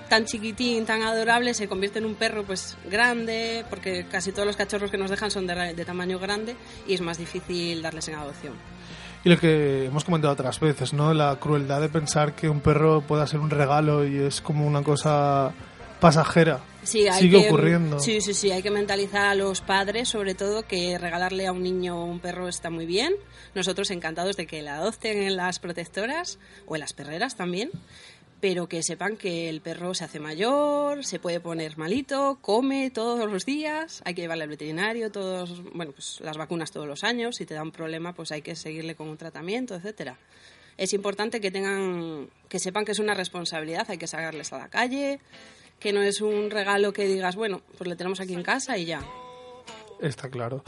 tan chiquitín, tan adorable, se convierte en un perro pues grande, porque casi todos los cachorros que nos dejan son de, de tamaño grande y es más difícil darles en adopción. Y lo que hemos comentado otras veces, ¿no? La crueldad de pensar que un perro pueda ser un regalo y es como una cosa pasajera. Sí, hay Sigue que, ocurriendo. Sí, sí, sí, hay que mentalizar a los padres, sobre todo, que regalarle a un niño un perro está muy bien. Nosotros encantados de que la adopten en las protectoras o en las perreras también, pero que sepan que el perro se hace mayor, se puede poner malito, come todos los días, hay que llevarle al veterinario, todos, bueno, pues las vacunas todos los años, si te da un problema, pues hay que seguirle con un tratamiento, etcétera. Es importante que tengan, que sepan que es una responsabilidad, hay que sacarles a la calle, que no es un regalo que digas, bueno, pues le tenemos aquí en casa y ya. Está claro.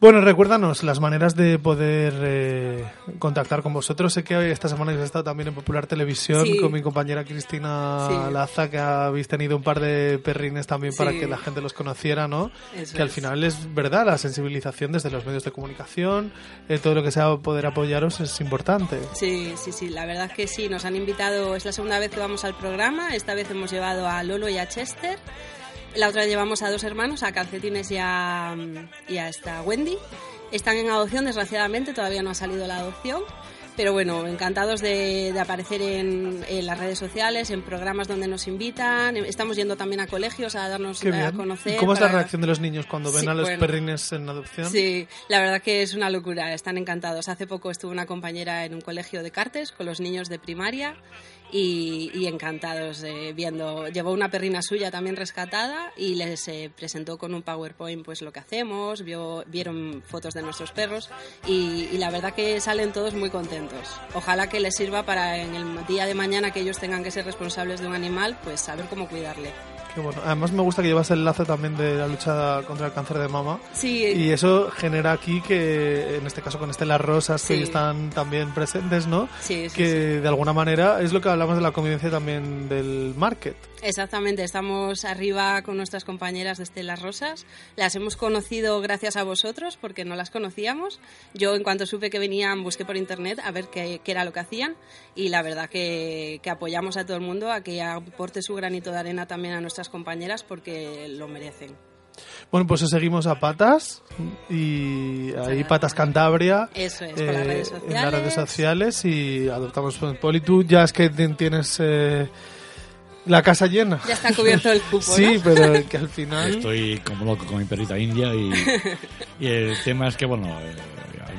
Bueno, recuérdanos las maneras de poder eh, contactar con vosotros. Sé que hoy, esta semana habéis estado también en Popular Televisión Sí. con mi compañera Cristina Sí. Laza, que habéis tenido un par de perrines también para que la gente los conociera, ¿no? Eso que al es. final es verdad, la sensibilización desde los medios de comunicación, eh, todo lo que sea poder apoyaros es importante. Sí, sí, sí, la verdad que sí, nos han invitado, es la segunda vez que vamos al programa, esta vez hemos llevado a Lolo y a Chester, la otra llevamos a dos hermanos, a Calcetines y a, y a esta Wendy. Están en adopción, desgraciadamente, todavía no ha salido la adopción. Pero bueno, encantados de, de aparecer en, en las redes sociales, en programas donde nos invitan. Estamos yendo también a colegios a darnos a conocer. ¿Y cómo es la reacción de los niños cuando ven Sí, a los bueno. perrines en adopción? Sí, la verdad que es una locura, están encantados. Hace poco estuvo una compañera en un colegio de Cartes con los niños de primaria y, encantados viendo. Llevó una perrina suya también rescatada y les eh, presentó con un PowerPoint pues lo que hacemos, vio, vieron fotos de nuestros perros y, y la verdad que salen todos muy contentos. Ojalá que les sirva para en el día de mañana que ellos tengan que ser responsables de un animal, pues saber cómo cuidarle. Qué bueno. Además me gusta que llevas el lazo también de la lucha contra el cáncer de mama. Sí, Y eso genera aquí que, en este caso con Estelas Rosas, que Sí. hoy están también presentes, ¿no? sí, sí, que sí. de alguna manera es lo que hablamos de la convivencia también del market. Exactamente, estamos arriba con nuestras compañeras de Estelas Rosas. Las hemos conocido gracias a vosotros porque no las conocíamos. Yo en cuanto supe que venían busqué por internet a ver qué, qué era lo que hacían y la verdad que, que apoyamos a todo el mundo a que aporte su granito de arena también a nuestras compañeras porque lo merecen. Bueno, pues os seguimos a Patas y ahí. Patas Cantabria. Eso es, por las eh, redes En las redes sociales. sociales y adoptamos Poli. Tú ya es que ti- tienes eh, la casa llena. Ya está cubierto el cupo, Sí, ¿no? pero que al final... Estoy como loco con mi perrita india y, y el tema es que, bueno, eh,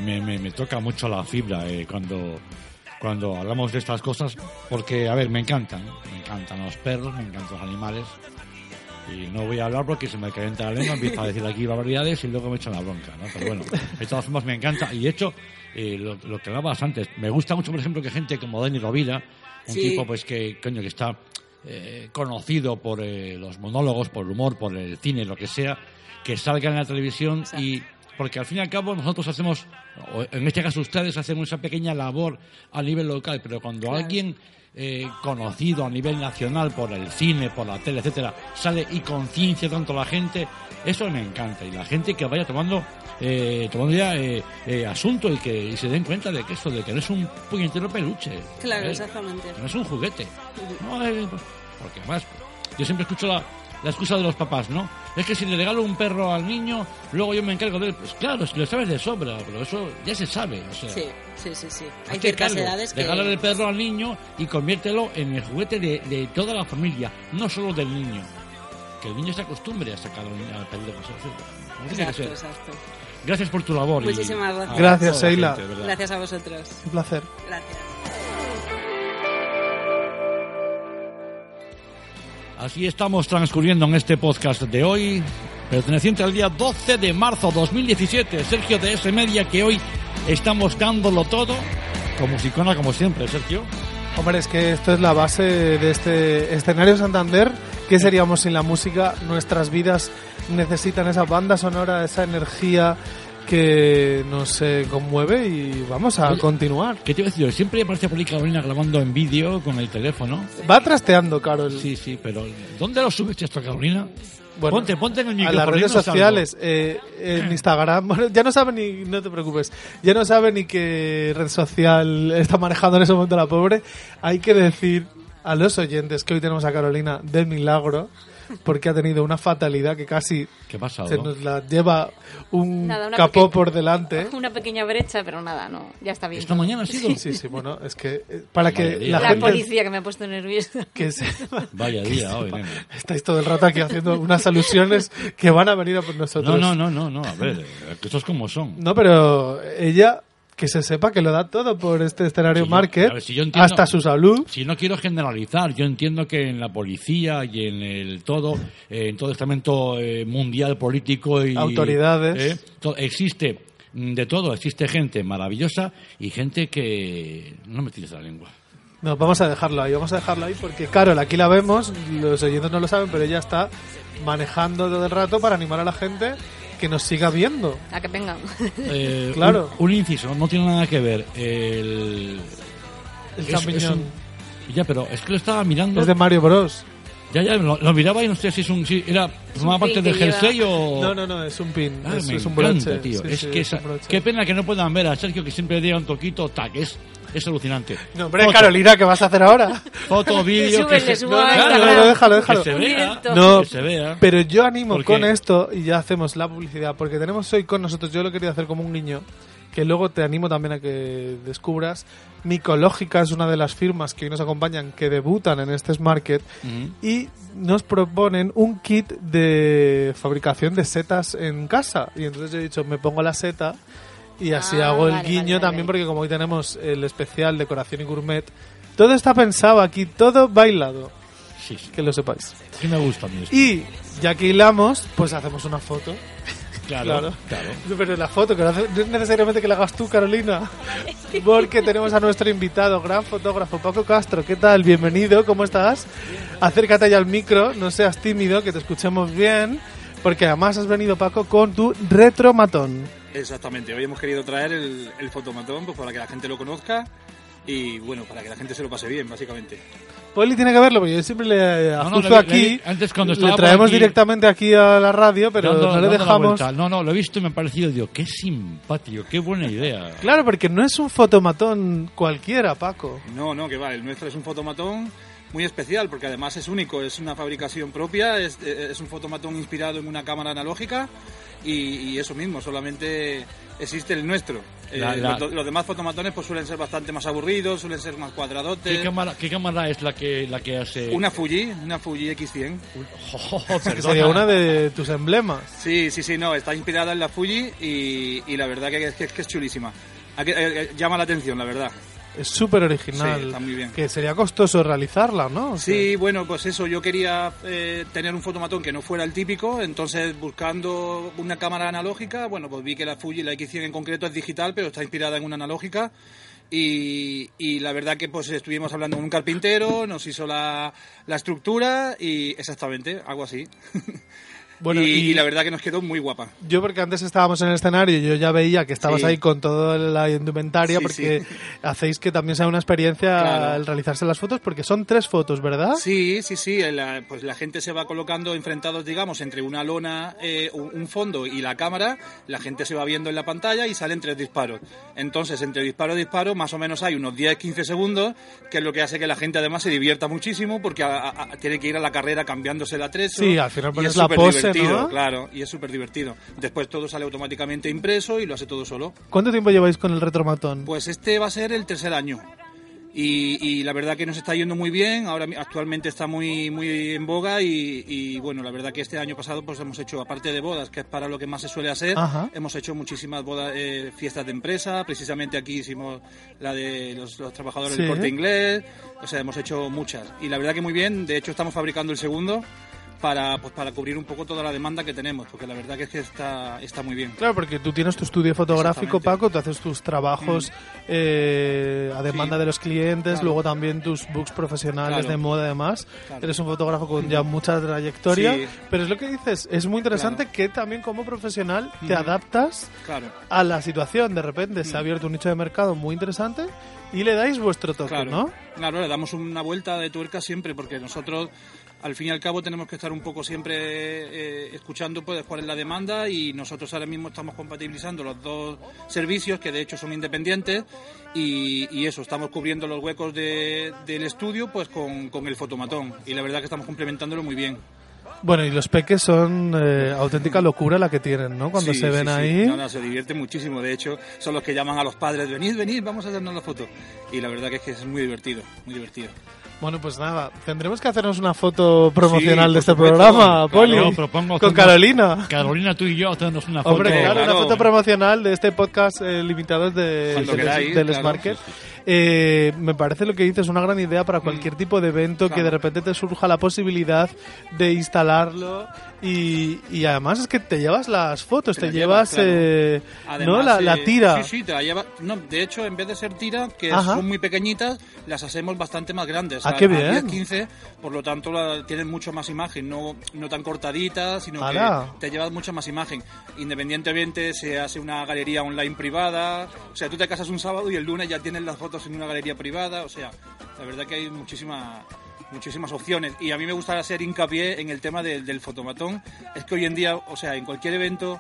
me, me- me toca mucho la fibra eh, cuando, cuando hablamos de estas cosas porque, a ver, me encantan, me encantan los perros, me encantan los animales y no voy a hablar porque se me calienta la lengua, empiezo a decir aquí barbaridades y luego me echan la bronca, ¿no? Pero bueno, de todas formas me encanta y de hecho, eh, lo, lo que hablabas antes, me gusta mucho, por ejemplo, que gente como Dani Rovira, un Sí. tipo pues que, coño, que está eh, conocido por eh, los monólogos, por el humor, por el cine, lo que sea, que salga en la televisión Exacto. y porque al fin y al cabo nosotros hacemos, o en este caso ustedes hacen esa pequeña labor a nivel local, pero cuando Claro. alguien eh, conocido a nivel nacional por el cine, por la tele, etcétera, sale y conciencia tanto a la gente, eso me encanta y la gente que vaya tomando eh, tomando ya eh, eh, asunto y que y se den cuenta de que eso, de que no es un puñetero peluche, Claro, ¿eh? exactamente. que no es un juguete. No, eh, porque además, yo siempre escucho la, la excusa de los papás, ¿no? Es que si le regalo un perro al niño, luego yo me encargo de él. Pues claro, si lo sabes de sobra, pero eso ya se sabe. O sea, Sí, sí, sí, sí. Hay ciertas cargo. edades que... Regálale el perro al niño y conviértelo en el juguete de, de toda la familia, no solo del niño. Que el niño se acostumbre a sacar al perro de cosas. Como tiene que Exacto, ser. exacto. Gracias por tu labor. y Muchísimas a gracias. Gracias, toda la Sheila. gente, de verdad. Gracias a vosotros. Un placer. Gracias. Así estamos transcurriendo en este podcast de hoy, perteneciente al día 12 de marzo 2017. Sergio de S Media, que hoy estamos dándolo todo, con musicona como siempre, Sergio. Hombre, es que esto es la base de este escenario Santander. ¿Qué seríamos sin la música? Nuestras vidas necesitan esa banda sonora, esa energía que nos eh, conmueve y vamos a Oye, continuar. ¿Qué te iba a decir? Siempre aparece por ahí Carolina grabando en vídeo con el teléfono. Va trasteando, Carol. Sí, sí, pero ¿dónde lo subes esto, Carolina? Bueno, ponte, ponte en el a las redes sociales, eh, en Instagram. Bueno, ya no sabe ni, no te preocupes, ya no sabe ni qué red social está manejando en ese momento la pobre. Hay que decir a los oyentes que hoy tenemos a Carolina de milagro, porque ha tenido una fatalidad que casi se nos la lleva un Nada, capó pequeña- por delante. Una pequeña brecha, pero nada, no, ya está bien. ¿Esta mañana ha sido? Sí, sí, bueno, es que eh, para que Vaya día. la, La gente policía que me ha puesto nerviosa. que se- Vaya día hoy, nena. estáis todo el rato aquí haciendo unas alusiones que van a venir a por nosotros. No, no, no, no, no, a ver, eh, que estos como son. No, pero ella que se sepa que lo da todo por este escenario market, ver, si yo entiendo- hasta su salud. Si no quiero generalizar, yo entiendo que en la policía y en el todo, eh, en todo estamento eh, mundial político y Autoridades. eh, existe mm, de todo, existe gente maravillosa y gente que no me tires la lengua. No, vamos a dejarlo ahí, vamos a dejarlo ahí porque Carol, aquí la vemos, los oyentes no lo saben, pero ella está manejando todo el rato para animar a la gente que nos siga viendo. A que vengan. Eh, Claro. Un, un inciso, no tiene nada que ver. El, El es- champiñón. es un- ya, pero es que lo estaba mirando. Es de Mario Bros. Ya, ya, lo, lo miraba y no sé si es un. Si era, formaba parte del lleva. jersey o. No, no, no, es un pin. Ah, es, me es un encanta, broche. tío. Sí, es sí, que es esa- un broche. qué pena que no puedan ver a Sergio que siempre le da un toquito, tac, es, es alucinante. No, hombre, Foto- Carolina, ¿qué vas a hacer ahora? Foto, vídeo, que se, No, no, déjalo, que déjalo. se vea. No, Que se vea. pero yo animo ¿Por con esto y ya hacemos la publicidad, porque tenemos hoy con nosotros, yo lo quería hacer como un niño, que luego te animo también a que descubras. Micológica es una de las firmas que hoy nos acompañan, que debutan en este Market y nos proponen un kit de fabricación de setas en casa. Y entonces yo he dicho, me pongo la seta y así Ah, hago el vale, guiño vale, vale. también, porque como hoy tenemos el especial decoración y gourmet, todo está pensado aquí, todo bailado, Sí, sí. que lo sepáis. Sí me gusta a mí esto. Y ya que hilamos, pues hacemos una foto. Claro, Claro. claro. Pero la foto, que no hace- no es necesariamente que la hagas tú, Carolina. Porque tenemos a nuestro invitado, gran fotógrafo, Paco Castro. ¿Qué tal? Bienvenido, ¿cómo estás? Acércate ya al micro, no seas tímido, que te escuchemos bien. Porque además has venido, Paco, con tu retromatón. Exactamente, hoy hemos querido traer el, el fotomatón pues, para que la gente lo conozca y bueno, para que la gente se lo pase bien, básicamente. Poli tiene que verlo, porque yo siempre le No, no, ajusto le- le- aquí. antes cuando le estaba por traemos aquí- directamente aquí a la radio, pero Dando- no le dejamos. No, no, lo he visto y me ha parecido, digo, qué simpático, qué buena idea. Claro, porque no es un fotomatón cualquiera, Paco. No, no, que va, el nuestro es un fotomatón muy especial porque además es único, es una fabricación propia, es, eh, es un fotomatón inspirado en una cámara analógica y, y eso mismo, solamente existe el nuestro. Eh, La- la- Los, los demás fotomatones pues suelen ser bastante más aburridos, suelen ser más cuadradotes. ¿Qué cámara, ¿Qué cámara es la que, la que hace...? Una Fuji, una Fuji X100. Oh, sería una de tus emblemas. Sí, sí, sí, no, está inspirada en la Fuji y, y la verdad que, que- que es chulísima. Eh, eh, llama la atención, la verdad. Es súper original. Sí, está muy bien. Que sería costoso realizarla, ¿no? Sí, bueno, pues eso, yo quería eh, tener un fotomatón que no fuera el típico, entonces buscando una cámara analógica, bueno, pues vi que la Fuji, la X100 en concreto es digital, pero está inspirada en una analógica. Y, y la verdad que pues estuvimos hablando con un carpintero, nos hizo la, la estructura y exactamente, algo así. Bueno, y, y- la verdad que nos quedó muy guapa. Yo porque antes estábamos en el escenario yo ya veía que estabas Sí. ahí con toda la indumentaria Sí, porque sí. hacéis que también sea una experiencia Claro. el realizarse las fotos porque son tres fotos, ¿verdad? Sí, sí, sí. la- pues la gente se va colocando enfrentados, digamos, entre una lona, eh, un fondo y la cámara. La gente se va viendo en la pantalla y salen tres disparos. Entonces, entre disparo y disparo, más o menos hay unos 10-15 segundos, que es lo que hace que la gente además se divierta muchísimo porque a- a- a- tiene que ir a la carrera cambiándose la treso. Sí, al final pones es la pose, divertido, ¿no? Claro, y es súper divertido. Después todo sale automáticamente impreso y lo hace todo solo. ¿Cuánto tiempo lleváis con el retromatón? Pues este va a ser el tercer año. Y, y la verdad que nos está yendo muy bien, ahora actualmente está muy muy en boga y, y, bueno, la verdad que este año pasado pues hemos hecho, aparte de bodas, que es para lo que más se suele hacer, Ajá. hemos hecho muchísimas bodas, eh, fiestas de empresa, precisamente aquí hicimos la de los, los trabajadores del Sí. corte inglés, o sea, hemos hecho muchas. Y la verdad que muy bien, de hecho estamos fabricando el segundo para, pues, para cubrir un poco toda la demanda que tenemos, porque la verdad que es que está, está muy bien. Claro, porque tú tienes tu estudio fotográfico. Paco, tú haces tus trabajos eh, a demanda Sí. de los clientes, Claro. luego también tus books profesionales Claro. de moda además. Claro. Eres un fotógrafo con ya mucha trayectoria, Sí. pero es lo que dices, es muy interesante que también como profesional te Ujú. adaptas a la situación. De repente se ha abierto un nicho de mercado muy interesante y le dais vuestro toque, ¿no? claro, le damos una vuelta de tuerca siempre porque nosotros al fin y al cabo tenemos que estar un poco siempre eh, escuchando pues cuál es la demanda y nosotros ahora mismo estamos compatibilizando los dos servicios que de hecho son independientes y, y eso, estamos cubriendo los huecos de- del estudio pues con, con el fotomatón y la verdad que estamos complementándolo muy bien. Bueno, y los peques son eh, auténtica locura la que tienen, ¿no? Cuando Sí, se ven sí, sí. ahí. No, no, se divierte muchísimo. De hecho, son los que llaman a los padres, venid, venid, vamos a hacernos la foto. Y la verdad que es que es muy divertido, muy divertido. Bueno, pues nada, tendremos que hacernos una foto promocional Sí, de este supuesto. programa, Claro, Poli. Yo propongo con hacernos- Carolina. Carolina, tú y yo hacernos una foto. Hombre, claro, una claro. foto promocional de este podcast eh, limitado de, del, queráis, del claro. Smarket. Eh, me parece lo que dices una gran idea para cualquier tipo de evento que Mm. Claro. de repente te surja la posibilidad de instalarlo y, y además es que te llevas las fotos, te, la llevas llevas, claro. eh, Además, ¿no? la, la eh, tira. Sí, sí, te la lleva. No, de hecho, en vez de ser tira, que Ajá. son muy pequeñitas, las hacemos bastante más grandes. Ah, qué a bien. 10, 15, por lo tanto la- tienen mucho más imagen, no, no tan cortadita, sino que te llevas mucha más imagen. Independientemente se hace una galería online privada, o sea, tú te casas un sábado y el lunes ya tienes las fotos en una galería privada, o sea, la verdad que hay muchísima muchísimas opciones. Y a mí me gusta hacer hincapié en el tema del fotomatón. Es que hoy en día o sea en cualquier evento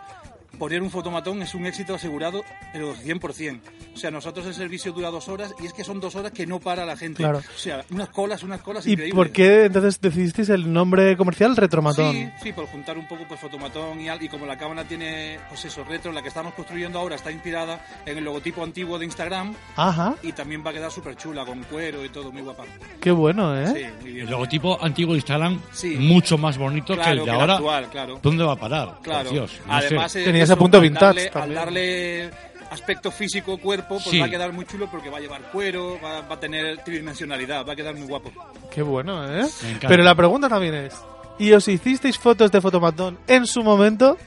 poner un fotomatón es un éxito asegurado, pero 100%. O sea, nosotros el servicio dura dos horas y es que son dos horas que no para la gente. Claro. O sea, unas colas, unas colas ¿Y increíbles. por qué entonces decidisteis el nombre comercial Retromatón? Sí, sí, por juntar un poco pues fotomatón y, al- y como la cámara tiene pues eso, retro, la que estamos construyendo ahora está inspirada en el logotipo antiguo de Instagram Ajá, y también va a quedar súper chula, con cuero y todo, muy guapa. qué bueno, ¿eh? Sí, muy bien. El logotipo antiguo de Instagram, Sí. mucho más bonito Claro, que el de que el ahora. actual, claro. ¿Dónde va a parar? Claro. Por Dios, no Además, sé. eh, Tenía ese eso, punto al vintage darle- Al también. darle aspecto físico, cuerpo, pues Sí. va a quedar muy chulo porque va a llevar cuero, va, va a tener tridimensionalidad, va a quedar muy guapo. Qué bueno, ¿eh? Pero la pregunta también es, ¿y os hicisteis fotos de Fotomatón en su momento?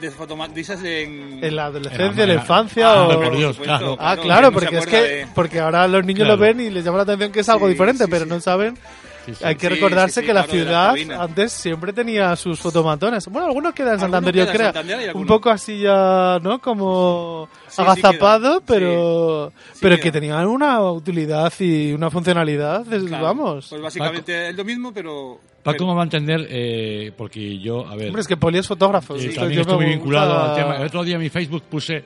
De fotoma- dices en... ¿En la adolescencia, en la infancia Ah, o...? por Dios, supuesto, claro. Ah, claro, no porque es que de- porque ahora los niños Claro. lo ven y les llama la atención que es algo Sí, diferente, sí, pero sí. no saben. Sí, sí. Hay que Sí, recordarse sí, sí, que la claro, de la ciudad antes siempre tenía sus fotomatones. Bueno, algunos quedan en Santander, yo creo. Un poco así ya, ¿no? Como agazapado, pero Sí. Sí pero que tenían una utilidad y una funcionalidad, es- Claro, vamos. Pues básicamente es lo mismo, pero... Paco pero- me va a entender, eh, porque yo, a ver, Hombre, es que Poli es fotógrafo. eh, también yo estoy muy vinculado al tema. El otro día en mi Facebook puse,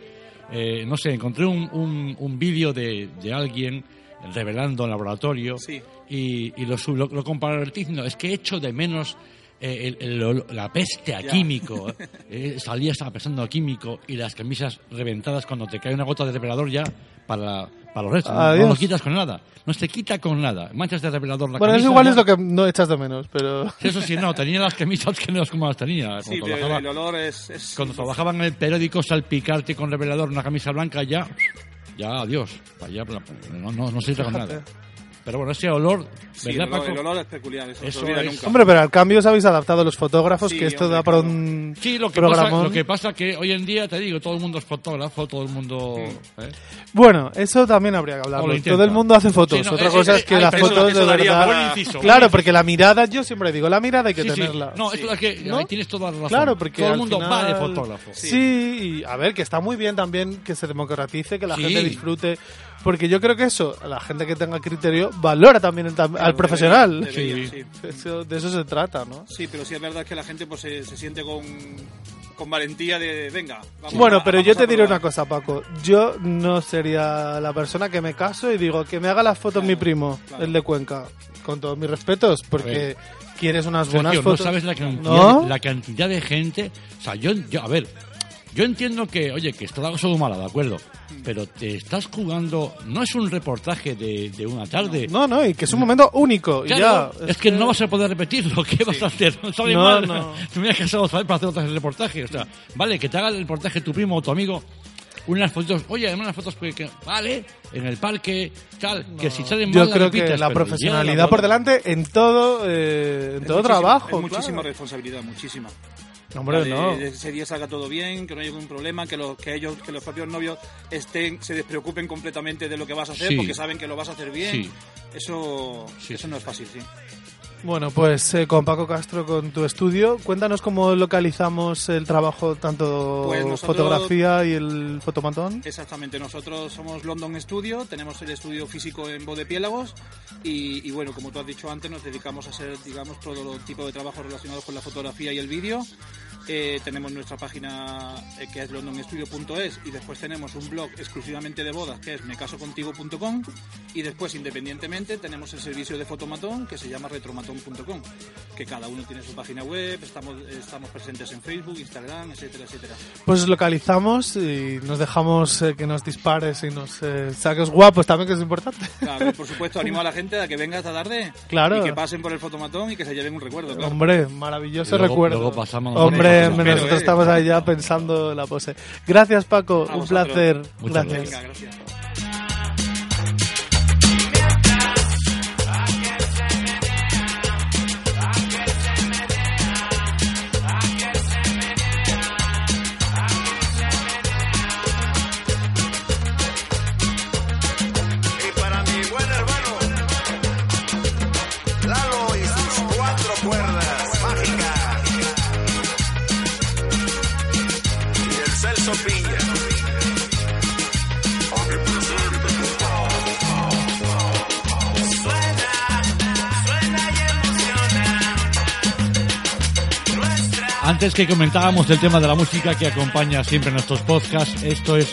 eh, no sé, encontré un, un, un vídeo de, de alguien revelando en laboratorio Sí. Y, y lo, lo, lo comparé diciendo, es que echo de menos eh, el- la peste a químico. Eh, salía, estaba pensando a químico y las camisas reventadas cuando te cae una gota de revelador ya para, para los restos. No, no lo quitas con nada. No se quita con nada. Manchas de revelador la Bueno, camisa. eso igual ya- es lo que no echas de menos, pero... Eso sí, no, tenía las camisas que no es como las tenía. Sí, Cuando trabajaba- el olor es... es- cuando trabajaban en el periódico, salpicarte con revelador una camisa blanca, ya, ya, adiós. para allá, para- no, no, no se quita con nada. Pero bueno, ese olor, Sí, el ¿verdad, olor, Paco? el olor es peculiar, eso, no Eso es- nunca. Hombre, pero al cambio os habéis adaptado los fotógrafos, Sí, que esto hombre, da para un Sí, lo que, pasa, lo que pasa que hoy en día, te digo, todo el mundo es fotógrafo, todo el mundo... Mm. ¿eh? Bueno, eso también habría que hablarlo. Todo el mundo hace fotos. Sí, no, Otra eh, cosa eh, es que las fotos eso de verdad... para- inciso, Claro, porque la mirada, yo siempre digo, la mirada hay que Sí, sí. tenerla. No, esto es que ¿No? ahí tienes toda la razón. Claro, porque todo el mundo final- va de fotógrafo. Sí. y a ver, que está muy bien también que se democratice, que la gente disfrute. Porque yo creo que eso, la gente que tenga criterio, valora también el al profesional. Debería, Sí. sí. Eso- de eso se trata, ¿no? Sí, pero sí es verdad que la gente pues se, se siente con, con valentía de, venga, vamos Bueno, a- pero vamos yo te diré una cosa, Paco. Yo no sería la persona que me caso y digo que me haga las fotos Claro, mi primo, claro. el de Cuenca. Con todos mis respetos, porque quieres unas Sergio, buenas no fotos. sabes la cantidad, ¿No? la cantidad de gente. O sea, yo, yo, a ver, yo entiendo que, oye, que está la cosa muy mala, de acuerdo. Pero te estás jugando. No es un reportaje de, de una tarde. No, no, y que es un momento único. y Claro, ya, es que no vas a poder repetirlo. ¿Qué vas a hacer? No No, mal. no. Te me has casado otra vez para hacer otro reportaje. O sea, vale, que te haga el reportaje tu primo o tu amigo. Unas fotos, oye, unas fotos que, que- vale, en el parque, tal, que si salen mal Yo creo que la profesionalidad la por delante en todo, eh, en Es todo muchísima- trabajo. Es muchísima claro. responsabilidad, muchísima. Hombre, de, no. de ese día salga todo bien, que no haya ningún problema, que los, que ellos, que los propios novios estén, se despreocupen completamente de lo que vas a hacer, Sí. porque saben que lo vas a hacer bien. Sí. Eso, Sí, eso no es fácil, sí. Bueno, pues eh, con Paco Castro, con tu estudio, cuéntanos cómo localizamos el trabajo, tanto Pues nosotros- fotografía y el fotomatón. Exactamente, nosotros somos London Studio, tenemos el estudio físico en Bodepiélagos y, y bueno, como tú has dicho antes, nos dedicamos a hacer, digamos, todo tipo de trabajos relacionados con la fotografía y el vídeo. Eh, tenemos nuestra página eh, que es londonstudio.es y después tenemos un blog exclusivamente de bodas que es mecasocontigo.com y después independientemente tenemos el servicio de fotomatón que se llama retromatón.com que cada uno tiene su página web, estamos, estamos presentes en Facebook, Instagram, etcétera, etcétera. Pues localizamos y nos dejamos eh, que nos dispares y nos eh, saques guapos también, que es importante. Claro, por supuesto, animo a la gente a que venga esta tarde Claro. y que pasen por el fotomatón y que se lleven un recuerdo. Claro. Hombre, maravilloso Luego- recuerdo. luego pasamos Hombre, nosotros. nosotros eh. estamos ahí ya pensando en la pose. Gracias, Paco. A un vosotros. placer. Muchas Gracias. Venga, gracias. Antes que comentábamos el tema de la música que acompaña siempre nuestros podcasts, esto es,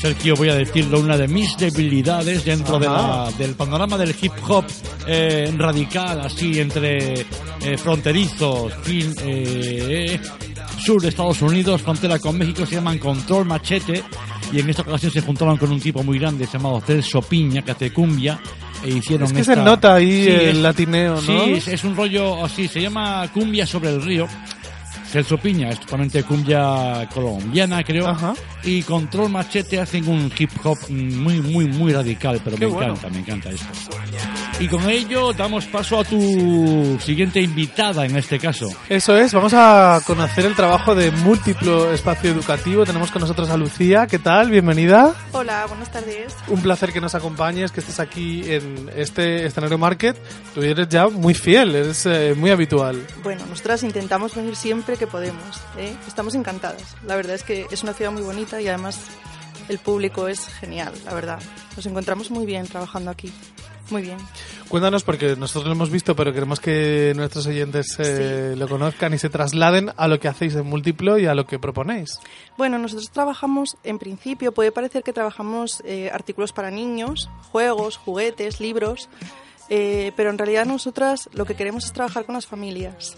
Sergio, voy a decirlo, una de mis debilidades dentro de la- del panorama del hip hop eh, radical, así entre eh, fronterizos, fin, eh, sur de Estados Unidos, frontera con México, se llaman Control Machete, y en esta ocasión se juntaban con un tipo muy grande llamado Celso Piña, que hace cumbia, e hicieron Es que esta- se nota ahí Sí, el es- latineo, ¿no? Sí, es, es un rollo así, se llama cumbia sobre el río. Celso Piña es totalmente cumbia colombiana, creo. Y Control Machete hacen un hip hop muy, muy, muy radical, pero Qué me bueno. encanta, me encanta esto. Y con ello damos paso a tu siguiente invitada en este caso. Eso es, vamos a conocer el trabajo de múltiplo espacio educativo. Tenemos con nosotros a Lucía. ¿Qué tal? Bienvenida. Hola, buenas tardes. Un placer que nos acompañes, que estés aquí en este escenario market. Tú eres ya muy fiel, eres eh, muy habitual. Bueno, nosotras intentamos venir siempre que podemos. ¿eh? Estamos encantadas. La verdad es que es una ciudad muy bonita y además el público es genial, la verdad. Nos encontramos muy bien trabajando aquí. Muy bien. Cuéntanos, porque nosotros lo hemos visto, pero queremos que nuestros oyentes eh, lo conozcan y se trasladen a lo que hacéis en múltiplo y a lo que proponéis. Bueno, nosotros trabajamos, en principio, puede parecer que trabajamos eh, artículos para niños, juegos, juguetes, libros, eh, pero en realidad nosotras lo que queremos es trabajar con las familias.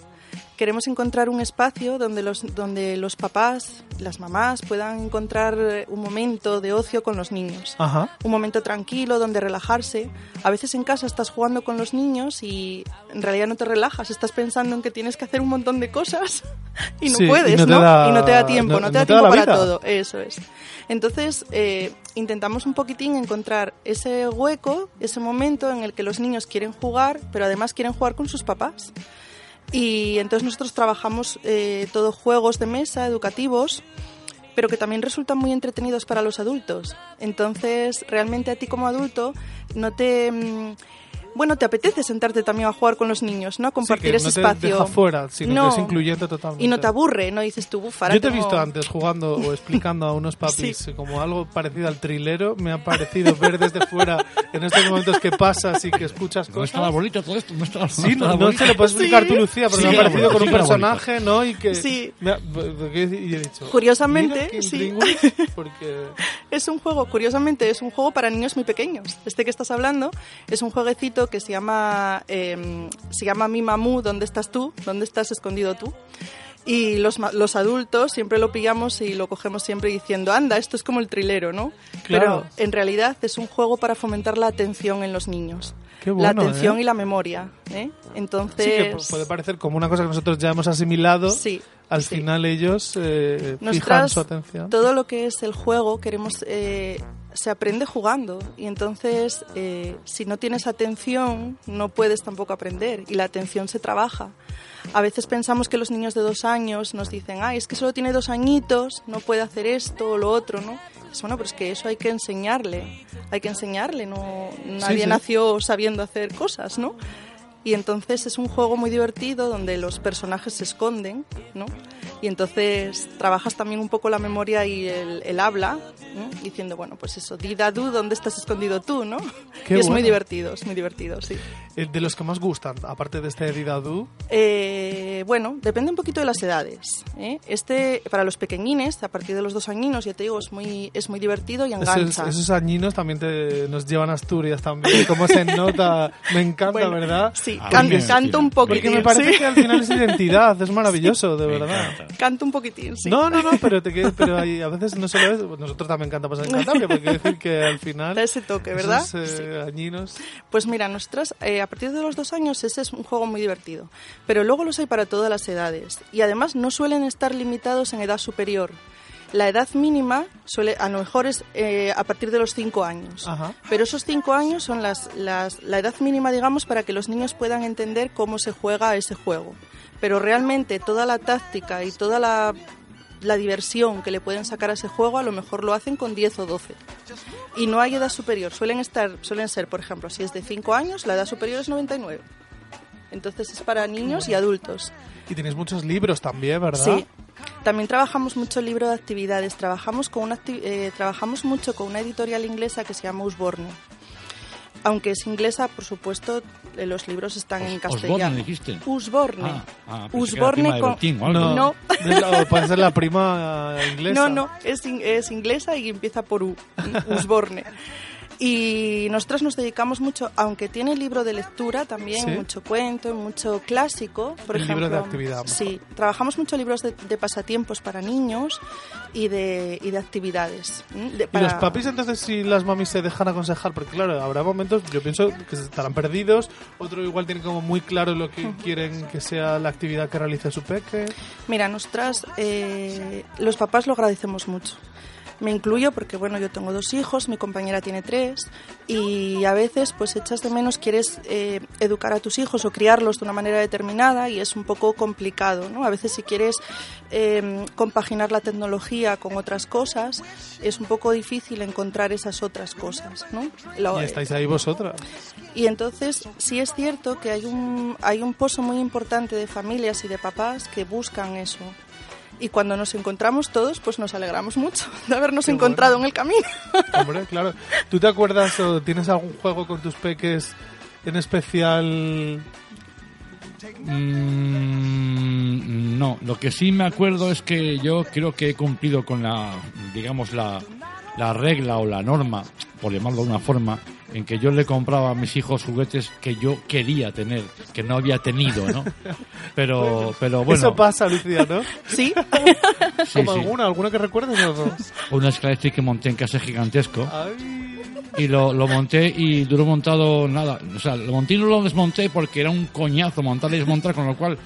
Queremos encontrar un espacio donde los, donde los papás, las mamás puedan encontrar eh, un momento de ocio con los niños. Ajá. Un momento tranquilo donde relajarse. A veces en casa estás jugando con los niños y en realidad no te relajas, estás pensando en que tienes que hacer un montón de cosas y no Sí, y puedes, no te ¿no? da- y no te da tiempo, no- no, te da tiempo para vida. todo, eso es. Entonces, eh, intentamos un poquitín encontrar ese hueco, ese momento en el que los niños quieren jugar, pero además quieren jugar con sus papás. Y entonces nosotros trabajamos eh, todo juegos de mesa educativos, pero que también resultan muy entretenidos para los adultos. Entonces, realmente a ti como adulto no te... Bueno, te apetece sentarte también a jugar con los niños, ¿no? Compartir que ese no te espacio. deja fuera, sino No. que es incluyente totalmente. Y no te aburre, ¿no? Dices tú, bufara. Yo te he visto antes jugando o explicando a unos papis Sí. como algo parecido al trilero. Me ha parecido ver desde fuera en estos momentos que pasas y que escuchas No cosas. estaba bonito todo esto, no estaba Sí, no, no se lo puedes explicar Sí. tú, Lucía, pero Sí me ha parecido con sí un personaje, ¿no? Y que. Sí. me ha- y he dicho. Curiosamente, "Mira qué sí. intríngulis", Porque. Es un juego, curiosamente, es un juego para niños muy pequeños. Este que estás hablando es un jueguecito que se llama, eh, se llama Mi Mamú, ¿dónde estás tú? ¿Dónde estás escondido tú? Y los, los adultos siempre lo pillamos y lo cogemos siempre diciendo, anda, esto es como el trilero, ¿no? Claro. Pero en realidad es un juego para fomentar la atención en los niños. Qué la bueno, atención ¿eh? y la memoria. ¿eh? Entonces, Sí, que pu- puede parecer como una cosa que nosotros ya hemos asimilado. Sí, Al sí. final ellos eh, fijan Nosotras, su atención. todo lo que es el juego, queremos eh, se aprende jugando. Y entonces, eh, si no tienes atención, no puedes tampoco aprender. Y la atención se trabaja. A veces pensamos que los niños de dos años nos dicen, ay, es que solo tiene dos añitos, no puede hacer esto o lo otro, ¿no? Es bueno, pero es que eso hay que enseñarle. Hay que enseñarle, no, nadie sí. nació sabiendo hacer cosas, ¿no? Y entonces es un juego muy divertido donde los personajes se esconden, ¿no? Y entonces trabajas también un poco la memoria y el, el habla, diciendo, bueno, pues eso, Didadu, ¿dónde estás escondido tú, no? Qué y es muy divertido, es muy divertido, sí. Eh, De los que más gustan, aparte de este Didadu, Eh, bueno, depende un poquito de las edades. ¿eh? Este, para los pequeñines, a partir de los dos añinos, ya te digo, es muy, es muy divertido y esos, engancha. esos añinos también te, nos llevan a Asturias también. Cómo se nota, me encanta, Bueno, ¿verdad? Sí, Ah, can- bien, canto un poquitín. Porque me parece sí. que al final es identidad, es maravilloso, de Me verdad. Canto un poquitín, sí. No, no, no, pero, te, pero hay- a veces no solo es, nosotros también cantamos en Cantabria, porque quiero decir que al final... Da ese toque, ¿verdad? Esos eh, añinos... Pues mira, nosotras eh, a partir de los dos años ese es un juego muy divertido, pero luego los hay para todas las edades y además no suelen estar limitados en edad superior. La edad mínima suele, a lo mejor es eh, a partir de los cinco años, Ajá. pero esos cinco años son las, las- la edad mínima, digamos, para que los niños puedan entender cómo se juega ese juego. Pero realmente toda la táctica y toda la, la diversión que le pueden sacar a ese juego a lo mejor lo hacen con 10 o 12. Y no hay edad superior, suelen, estar, suelen ser, por ejemplo, si es de 5 años, la edad superior es 99. Entonces es para niños y adultos. Y tenéis muchos libros también, ¿verdad? Sí. También trabajamos mucho libro de actividades. Trabajamos, con una, acti- eh, trabajamos mucho con una editorial inglesa que se llama Usborne. Aunque es inglesa, por supuesto, eh, los libros están en Osborne, castellano. dijiste. Usborne. Ah, ah, con... No, No. es la- puede ser la prima inglesa. No, no, es, in- es inglesa y empieza por U, Usborne. Y nosotros nos dedicamos mucho, aunque tiene libro de lectura también, Sí. mucho cuento, mucho clásico, por El libro ejemplo. de actividad, mejor. Sí, trabajamos mucho libros de, de pasatiempos para niños y de, y de actividades. Y los papis, entonces, si las mamis se dejan aconsejar, porque claro, habrá momentos, yo pienso que estarán perdidos, otro igual tiene como muy claro lo que quieren que sea la actividad que realice su peque. Mira, nosotras, eh, los papás lo agradecemos mucho. Me incluyo porque, bueno, yo tengo dos hijos, mi compañera tiene tres y a veces pues echas de menos, quieres eh, educar a tus hijos o criarlos de una manera determinada y es un poco complicado, ¿no? A veces si quieres eh, compaginar la tecnología con otras cosas, es un poco difícil encontrar esas otras cosas, ¿no? Y estáis ahí vosotras. y entonces sí es cierto que hay un, hay un pozo muy importante de familias y de papás que buscan eso. Y cuando nos encontramos todos, pues nos alegramos mucho de habernos Qué encontrado bueno. en el camino. Hombre, claro. ¿Tú te acuerdas o tienes algún juego con tus peques en especial? Mm, no, lo que sí me acuerdo es que yo creo que he cumplido con la, digamos, la, la regla o la norma, por llamarlo de una forma, en que yo le compraba a mis hijos juguetes que yo quería tener, que no había tenido, ¿no? Pero, pero bueno. Eso pasa, Lucía, ¿no? Sí. Sí, ¿Como sí. alguna? ¿Alguna que recuerdes o no? Una escalera que monté en casa gigantesco. Ay, y lo, lo monté y duró montado nada. O sea, lo monté y no lo desmonté porque era un coñazo montar y desmontar, con lo cual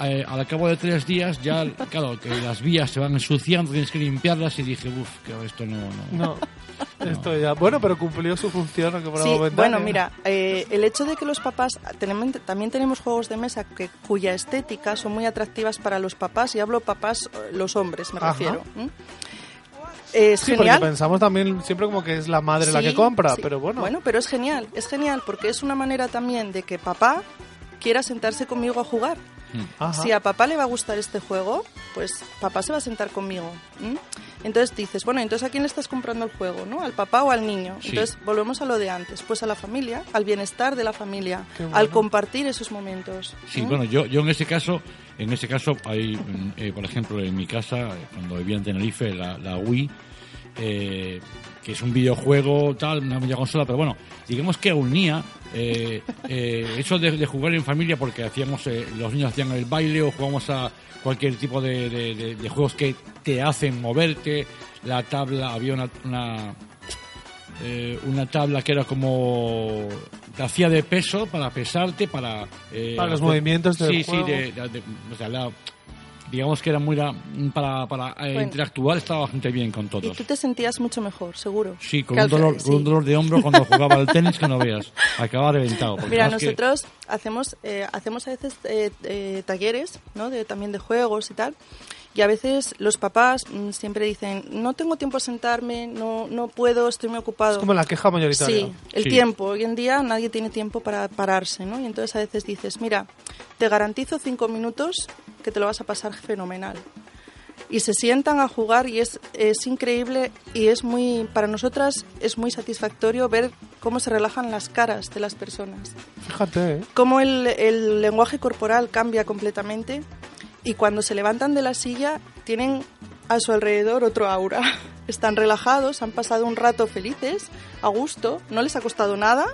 eh, al cabo de tres días ya, claro, que las vías se van ensuciando, tienes que limpiarlas y dije, uff, que esto no... no. no. Esto ya. Bueno, pero cumplió su función, Sí, bueno, mira, eh, el hecho de que los papás, tenemos, también tenemos juegos de mesa que, cuya estética son muy atractivas para los papás, y hablo papás, eh, los hombres me Ajá. refiero. Es Sí, genial. porque pensamos también siempre como que es la madre la que compra, sí. pero bueno. Bueno, pero es genial, es genial porque es una manera también de que papá quiera sentarse conmigo a jugar. Ajá. Si a papá le va a gustar este juego, pues papá se va a sentar conmigo. Entonces dices, bueno, entonces ¿a quién le estás comprando el juego? ¿no? ¿Al papá o al niño? Sí. Entonces volvemos a lo de antes, pues a la familia, al bienestar de la familia, bueno. al compartir esos momentos. Sí, bueno, yo, yo en ese caso, en ese caso hay, eh, por ejemplo, en mi casa, eh, cuando vivía en Tenerife, la, la Wii, eh, que es un videojuego, tal, una videoconsola, pero bueno, digamos que unía eh, eh, eso de, de jugar en familia, porque hacíamos, eh, los niños hacían el baile o jugamos a cualquier tipo de, de- de- de juegos que te hacen moverte, la tabla, había una, una eh, una tabla que era como te hacía de peso para pesarte para Para los hacer- movimientos del sí juego. sí de- o sea, la- digamos que era muy para, para eh, Bueno. interactuar estaba bastante bien con Y todos tú te sentías mucho mejor, seguro. sí con un dolor sí. con un dolor de hombro cuando jugaba al tenis que no veas acababa reventado Mira, más que- nosotros hacemos, eh, hacemos a veces eh, eh, talleres, ¿no? De, también de juegos y tal. Y a veces los papás mm, siempre dicen, no tengo tiempo a sentarme, no, no puedo, estoy muy ocupado. Es como la queja mayoritaria. Sí, el Sí. tiempo. Hoy en día nadie tiene tiempo para pararse, ¿no? Y entonces a veces dices, mira, te garantizo cinco minutos que te lo vas a pasar fenomenal. Y se sientan a jugar y es, es increíble y es muy, para nosotras es muy satisfactorio ver cómo se relajan las caras de las personas Fíjate, ¿eh? cómo el, el lenguaje corporal cambia completamente y cuando se levantan de la silla tienen a su alrededor otro aura. Están relajados, han pasado un rato felices, a gusto, no les ha costado nada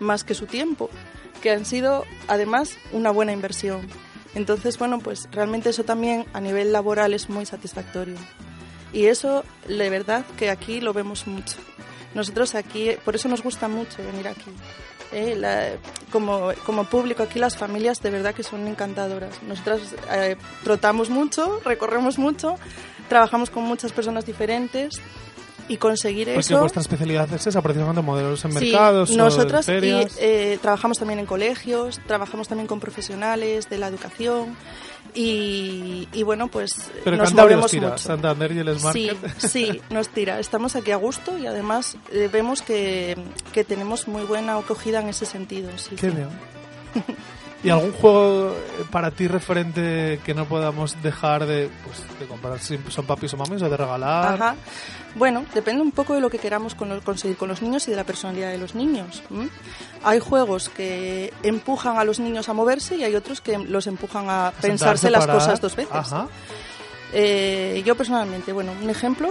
más que su tiempo, que han sido además una buena inversión. Entonces, bueno, pues realmente eso también a nivel laboral es muy satisfactorio. Y eso, de verdad, que aquí lo vemos mucho. Nosotros aquí, por eso nos gusta mucho venir aquí. Eh, la- como, como público aquí las familias de verdad que son encantadoras. Nosotras eh, trotamos mucho, recorremos mucho, trabajamos con muchas personas diferentes y conseguir Porque eso... vuestra especialidad es esa, precisamente modelos en Sí, mercados o nosotras en y, eh, trabajamos también en colegios, trabajamos también con profesionales de la educación y, y bueno, pues Pero nos movemos tira, mucho. Santander y el Smart Sí, sí, nos tira. Estamos aquí a gusto y además eh, vemos que, que tenemos muy buena acogida en ese sentido. Sí, Qué sí. ¿Y algún juego eh, para ti referente que no podamos dejar de, pues, de comprar si son papis o mamis o de regalar? Ajá. Bueno, depende un poco de lo que queramos con- conseguir con los niños y de la personalidad de los niños. Hay juegos que empujan a los niños a moverse y hay otros que los empujan a pensarse las cosas dos veces. Ajá. Eh, yo personalmente, bueno, un ejemplo,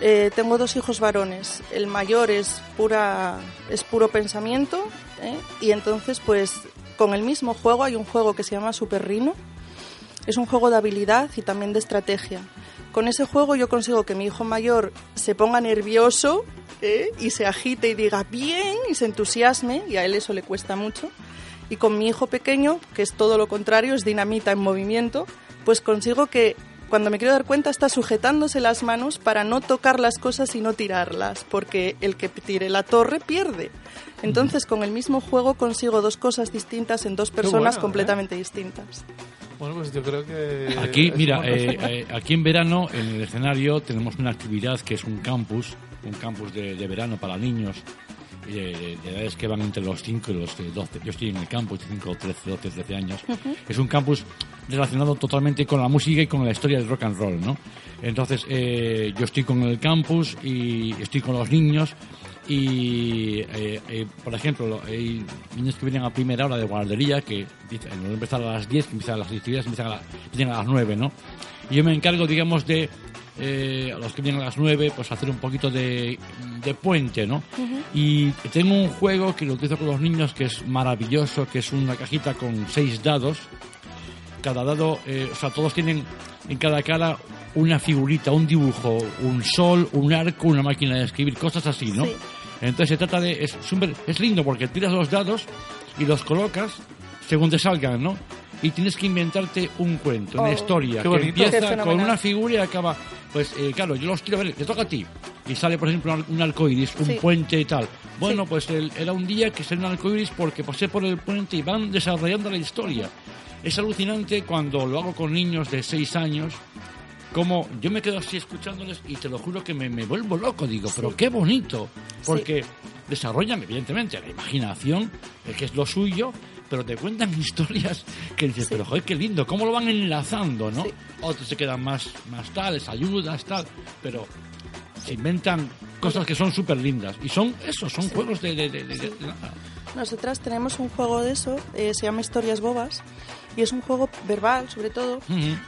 eh, tengo dos hijos varones. El mayor es pura, es puro pensamiento, ¿eh? y entonces, pues, con el mismo juego hay un juego que se llama Super Rino. Es un juego de habilidad y también de estrategia. Con ese juego yo consigo que mi hijo mayor se ponga nervioso ¿eh? y se agite y diga bien y se entusiasme, y a él eso le cuesta mucho. Y con mi hijo pequeño, que es todo lo contrario, es dinamita en movimiento, pues consigo que cuando me quiero dar cuenta está sujetándose las manos para no tocar las cosas y no tirarlas, porque el que tire la torre pierde. Entonces con el mismo juego consigo dos cosas distintas en dos personas bueno, ¿eh? completamente distintas. Bueno, pues yo creo que... Aquí, mira, eh, eh, aquí en verano, en el escenario, tenemos una actividad que es un campus, un campus de, de verano para niños de, de edades que van entre los 5 y los eh, 12. Yo estoy en el campus, 5, 13, 12, 13 años. Es un campus relacionado totalmente con la música y con la historia del rock and roll, ¿no? Entonces, eh, yo estoy con el campus y estoy con los niños y, eh, eh, por ejemplo, lo- hay niños que vienen a primera hora de guardería que dicen, empezar a las 10, que empiezan las actividades empiezan a, la- empiezan a las 9, ¿no? Y yo me encargo, digamos, de eh, a los que vienen a las 9, pues hacer un poquito de, de puente, ¿no? Y tengo un juego que lo utilizo con los niños que es maravilloso, que es una cajita con seis dados. Cada dado, eh, o sea, todos tienen en cada cara una figurita, un dibujo, un sol, un arco, una máquina de escribir, cosas así, ¿no? Sí. Entonces se trata de... Es, es lindo porque tiras los dados y los colocas según te salgan, ¿no? Y tienes que inventarte un cuento, una Oh, historia que empieza con una figura y acaba... Pues eh, claro, yo los tiro, a ver, te toca a ti. Y sale, por ejemplo, un- un arcoiris, un Sí. puente y tal. Bueno, Sí. pues el- era un día que salió un arcoiris porque pasé por el puente y van desarrollando la historia. Es alucinante cuando lo hago con niños de 6 años, como yo me quedo así escuchándoles y te lo juro que me, me vuelvo loco, digo, pero qué bonito, porque desarrollan evidentemente la imaginación, eh, que es lo suyo, pero te cuentan historias que dices, pero joder, qué lindo, cómo lo van enlazando, ¿no? Sí. Otros se quedan más, más tales, ayudas, tal, pero se inventan cosas que son súper lindas. Y son eso, son juegos de... de- de- de- de nada. Nosotras tenemos un juego de eso, eh, se llama Historias Bobas, y es un juego verbal, sobre todo.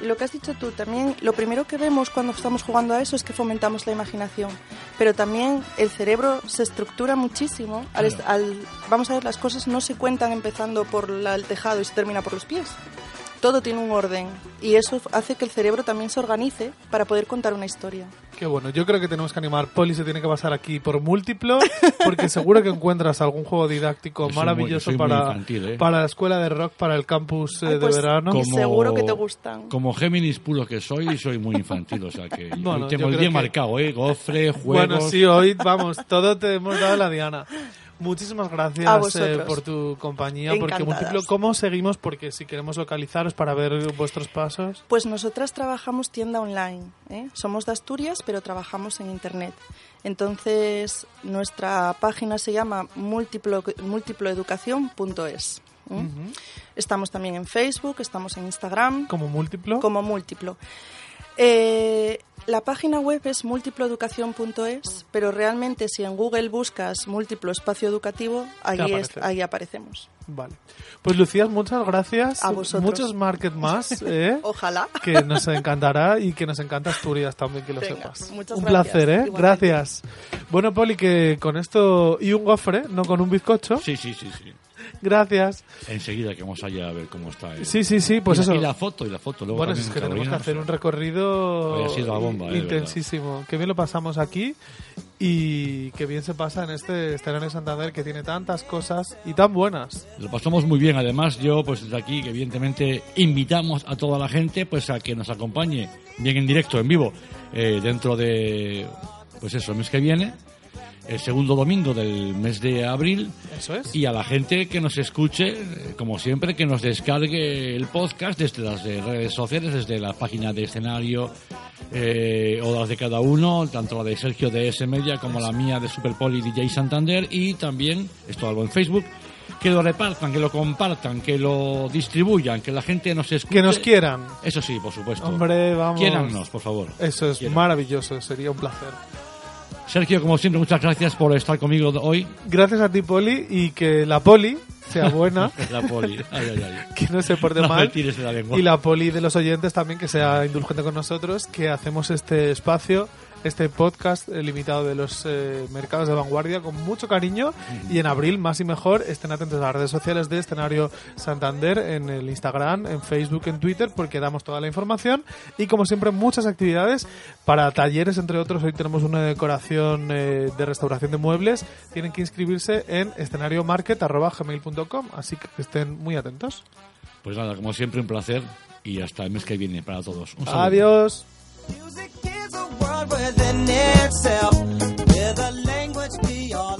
Y lo que has dicho tú, también lo primero que vemos cuando estamos jugando a eso es que fomentamos la imaginación. Pero también el cerebro se estructura muchísimo. Al, al- vamos a ver, las cosas no se cuentan empezando por la- el tejado y se termina por los pies. Todo tiene un orden. Y eso hace que el cerebro también se organice para poder contar una historia. Qué bueno, yo creo que tenemos que animar. Poli se tiene que pasar aquí por múltiplo, porque seguro que encuentras algún juego didáctico Yo maravilloso muy para, infantil, ¿eh? para la escuela de rock, para el campus eh, Ay, pues, de verano. Como- Seguro que te gustan. Como Géminis puro que soy, soy muy infantil, o sea que Bueno, hoy yo tengo el creo día que- marcado, ¿eh? Gofre, juegos... Bueno, sí, hoy vamos, todo te hemos dado la Diana. Muchísimas gracias eh, por tu compañía, porque múltiplo, ¿cómo seguimos? Porque si queremos localizaros para ver vuestros pasos. Pues nosotras trabajamos tienda online. ¿eh? Somos de Asturias, pero trabajamos en Internet. Entonces, nuestra página se llama múltiplo, múltiploeducación.es. ¿eh? Estamos también en Facebook, estamos en Instagram. ¿Como múltiplo? Como múltiplo. Eh, la página web es múltiploeducación.es, pero realmente si en Google buscas múltiplo espacio educativo, ahí, es- aparece. ahí aparecemos. Vale. Pues Lucía, muchas gracias. A vosotros. Muchos market más, ¿eh? Ojalá. que nos encantará y que nos encanta Asturias también, que lo Venga, sepas. muchas un gracias, placer, ¿eh? igualmente. Gracias. Bueno, Poli, que con esto y un gofre, no con un bizcocho. Sí, sí, sí, sí. Gracias. Enseguida que vamos allá a ver cómo está. el- Sí, sí, sí, pues y, eso. Y la foto, y la foto. Luego bueno, es que tenemos que hacer un recorrido sido la bomba, eh, intensísimo. Qué bien lo pasamos aquí y qué bien se pasa en este Escenario Santander que tiene tantas cosas y tan buenas. Lo pasamos muy bien. Además, yo, pues desde aquí, que evidentemente invitamos a toda la gente pues a que nos acompañe bien en directo, en vivo, eh, dentro de, pues eso, el mes que viene, el segundo domingo del mes de abril. Eso es. Y a la gente que nos escuche, eh, como siempre, que nos descargue el podcast desde las redes sociales, desde la página de escenario eh, o las de cada uno, tanto la de Sergio de S Media como la mía de Superpoli DJ Santander y también, esto algo en Facebook, que lo repartan, que lo compartan, que lo distribuyan, que la gente nos escuche. Que nos quieran. Eso sí, por supuesto. Hombre, vamos. Quiérannos, por favor. Eso es Quieran. maravilloso, sería un placer. Sergio, como siempre, muchas gracias por estar conmigo hoy. Gracias a ti, Poli, y que la Poli sea buena. La poli. Ay, ay, ay. que no se porte No me mal. la lengua. Y la poli de los oyentes también que sea indulgente con nosotros, que hacemos este espacio, este podcast limitado de los eh, mercados de vanguardia con mucho cariño. Y en abril, más y mejor, estén atentos a las redes sociales de Escenario Santander, en el Instagram, en Facebook, en Twitter, porque damos toda la información. Y como siempre, muchas actividades para talleres, entre otros. Hoy tenemos una decoración eh, de restauración de muebles. Tienen que inscribirse en escenariomarket.gmail.com, así que estén muy atentos. Pues nada, como siempre, un placer. Y hasta el mes que viene para todos. Un saludo. Adiós. itself. Will the language be all?